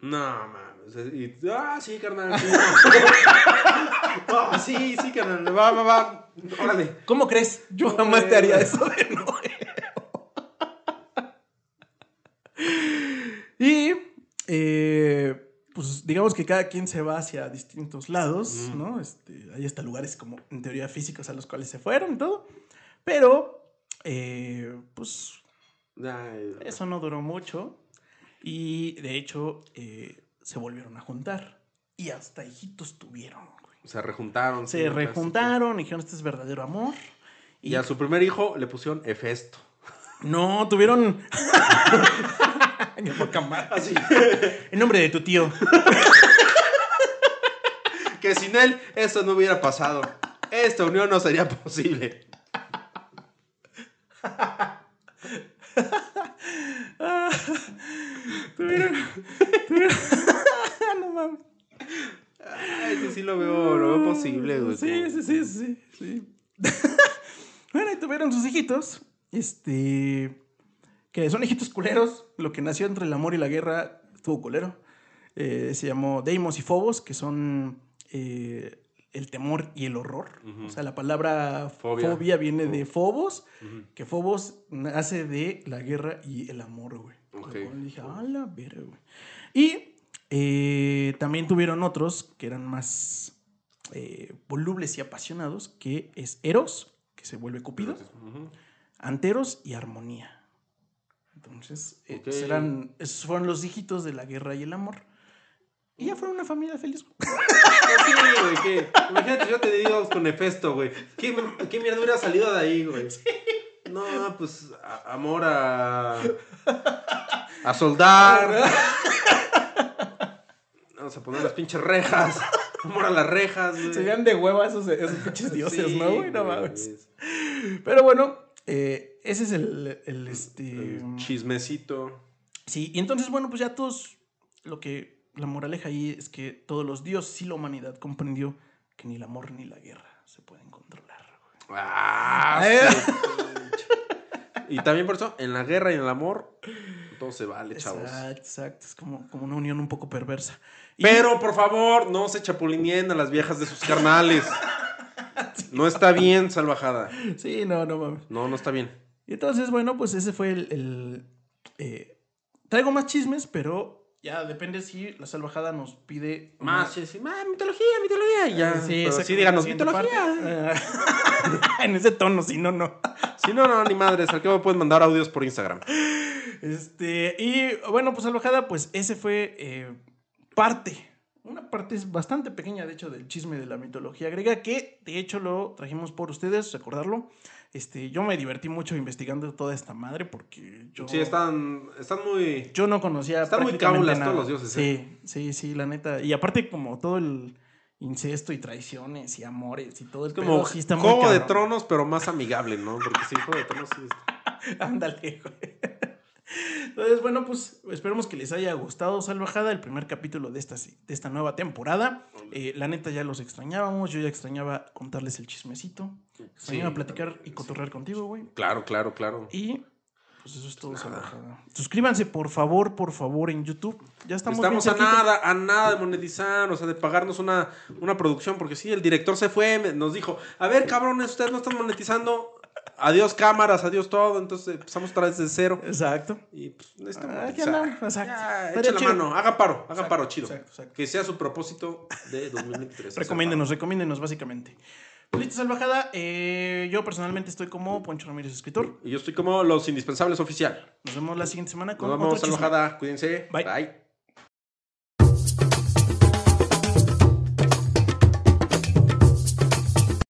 No, mames. Y, ah, sí, carnal. Sí, [LAUGHS] sí, sí, carnal. Va, va, va. Órale. ¿Cómo crees? Yo jamás te haría eso de nuevo. [LAUGHS] y, eh, pues digamos que cada quien se va hacia distintos lados. ¿no? Este, hay hasta lugares como, en teoría, físicos a los cuales se fueron y todo. Pero, eh, pues Ay, eso no duró mucho. Y de hecho, eh, se volvieron a juntar. Y hasta hijitos tuvieron. güey. Se rejuntaron. Se rejuntaron y dijeron, este es verdadero amor. Y a su primer hijo le pusieron Hefesto. No, tuvieron. [LAUGHS] Poca madre. Así. [LAUGHS] En nombre de tu tío. [LAUGHS] que sin él esto no hubiera pasado. Esta unión no sería posible. Tuvieron. [LAUGHS] tuvieron- no mames. Ay, ese sí lo veo, lo veo posible, güey. Sí, sí, sí, sí. sí. bueno, y tuvieron sus hijitos. Este. Que son hijitos culeros. Lo que nació entre el amor y la guerra estuvo culero. Eh, se llamó Deimos y Fobos, que son eh, el temor y el horror. O sea, la palabra Fobia. fobia, viene de Fobos, que Fobos nace de la guerra y el amor, güey. Ok. Lo cual dije, a la verga, güey. Y eh, también tuvieron otros que eran más volubles y apasionados, que es Eros, que se vuelve Cupido. Anteros y Armonía. Entonces, eh, Ok. eran, esos fueron los hijitos de la guerra y el amor. Y ya fueron una familia feliz. [LAUGHS] Sí, güey, que. Imagínate, yo te digo con Hefesto, güey. ¿Qué, ¿Qué mierda hubiera salido de ahí, güey? No, pues a- amor a. a soldar. Vamos a poner las pinches rejas. Amor a las rejas, güey. Serían de hueva esos, esos pinches dioses, Sí, ¿no, güey? No mames. Pero bueno, eh, ese es el, el, este... El chismecito. Sí, y entonces, bueno, pues ya todos, lo que, la moraleja ahí es que todos los dioses y la humanidad comprendió que ni el amor ni la guerra se pueden controlar. güey. Ah, y también por eso, en la guerra y en el amor, todo se vale, chavos. Exacto, es como, como una unión un poco perversa. Y- Pero, por favor, no se chapulineen a las viejas de sus carnales. No está bien, salvajada. Sí, no, no mames. No, no está bien. Y entonces, bueno, pues ese fue el... el, eh, traigo más chismes, pero ya depende si la salvajada nos pide... Más, sí, sí, más, mitología, mitología. Y ya. Sí, pero exacto, sí, díganos, mitología. Ah, [LAUGHS] en ese tono, si no, no. Si no, no, ni madres. Al cabo pueden mandar audios por Instagram. Este, y bueno, pues Alojada, pues ese fue eh, parte, una parte es bastante pequeña, de hecho, del chisme de la mitología griega, que de hecho lo trajimos por ustedes, recordarlo. Este, yo me divertí mucho investigando toda esta madre porque yo, Sí, están, están muy. yo no conocía. Están muy cábulas todos los dioses, ¿eh? Sí, sí, sí, la neta. Y aparte, como todo el incesto y traiciones y amores y todo el Es como pedo, sí Juego de. Tronos, pero más amigable, ¿no? Porque sí, Juego de Tronos sí. es- [LAUGHS] Ándale, güey. Entonces, bueno, pues esperemos que les haya gustado Salvajada, el primer capítulo de esta, de esta nueva temporada. Eh, la neta ya los extrañábamos, yo ya extrañaba contarles el chismecito. Extrañaba Sí, platicar y sí. cotorrear contigo, güey. Claro, claro, claro. Y pues eso es todo, Salvajada. Suscríbanse, por favor, por favor, en YouTube. Ya estamos, Estamos a nada, a nada de monetizar, o sea, de pagarnos una, una producción, porque sí, el director se fue, nos dijo, a ver, cabrones, ustedes no están monetizando, adiós cámaras, adiós todo, entonces empezamos otra vez de cero. Exacto. Y pues Ah, monetizar. andamos, exacto. Ya, echen la chido. mano, hagan paro, Exacto, paro, chido. exacto, exacto. Que sea su propósito de 2023. [LAUGHS] hacer Recomiéndenos, recomiéndenos, básicamente. Listo, Salvajada. eh, yo personalmente estoy como Poncho Ramírez, escritor. Y yo estoy como los indispensables oficial. Nos vemos la siguiente semana con Nos vemos, otro chisme. salvajada, cuídense. Bye. Bye.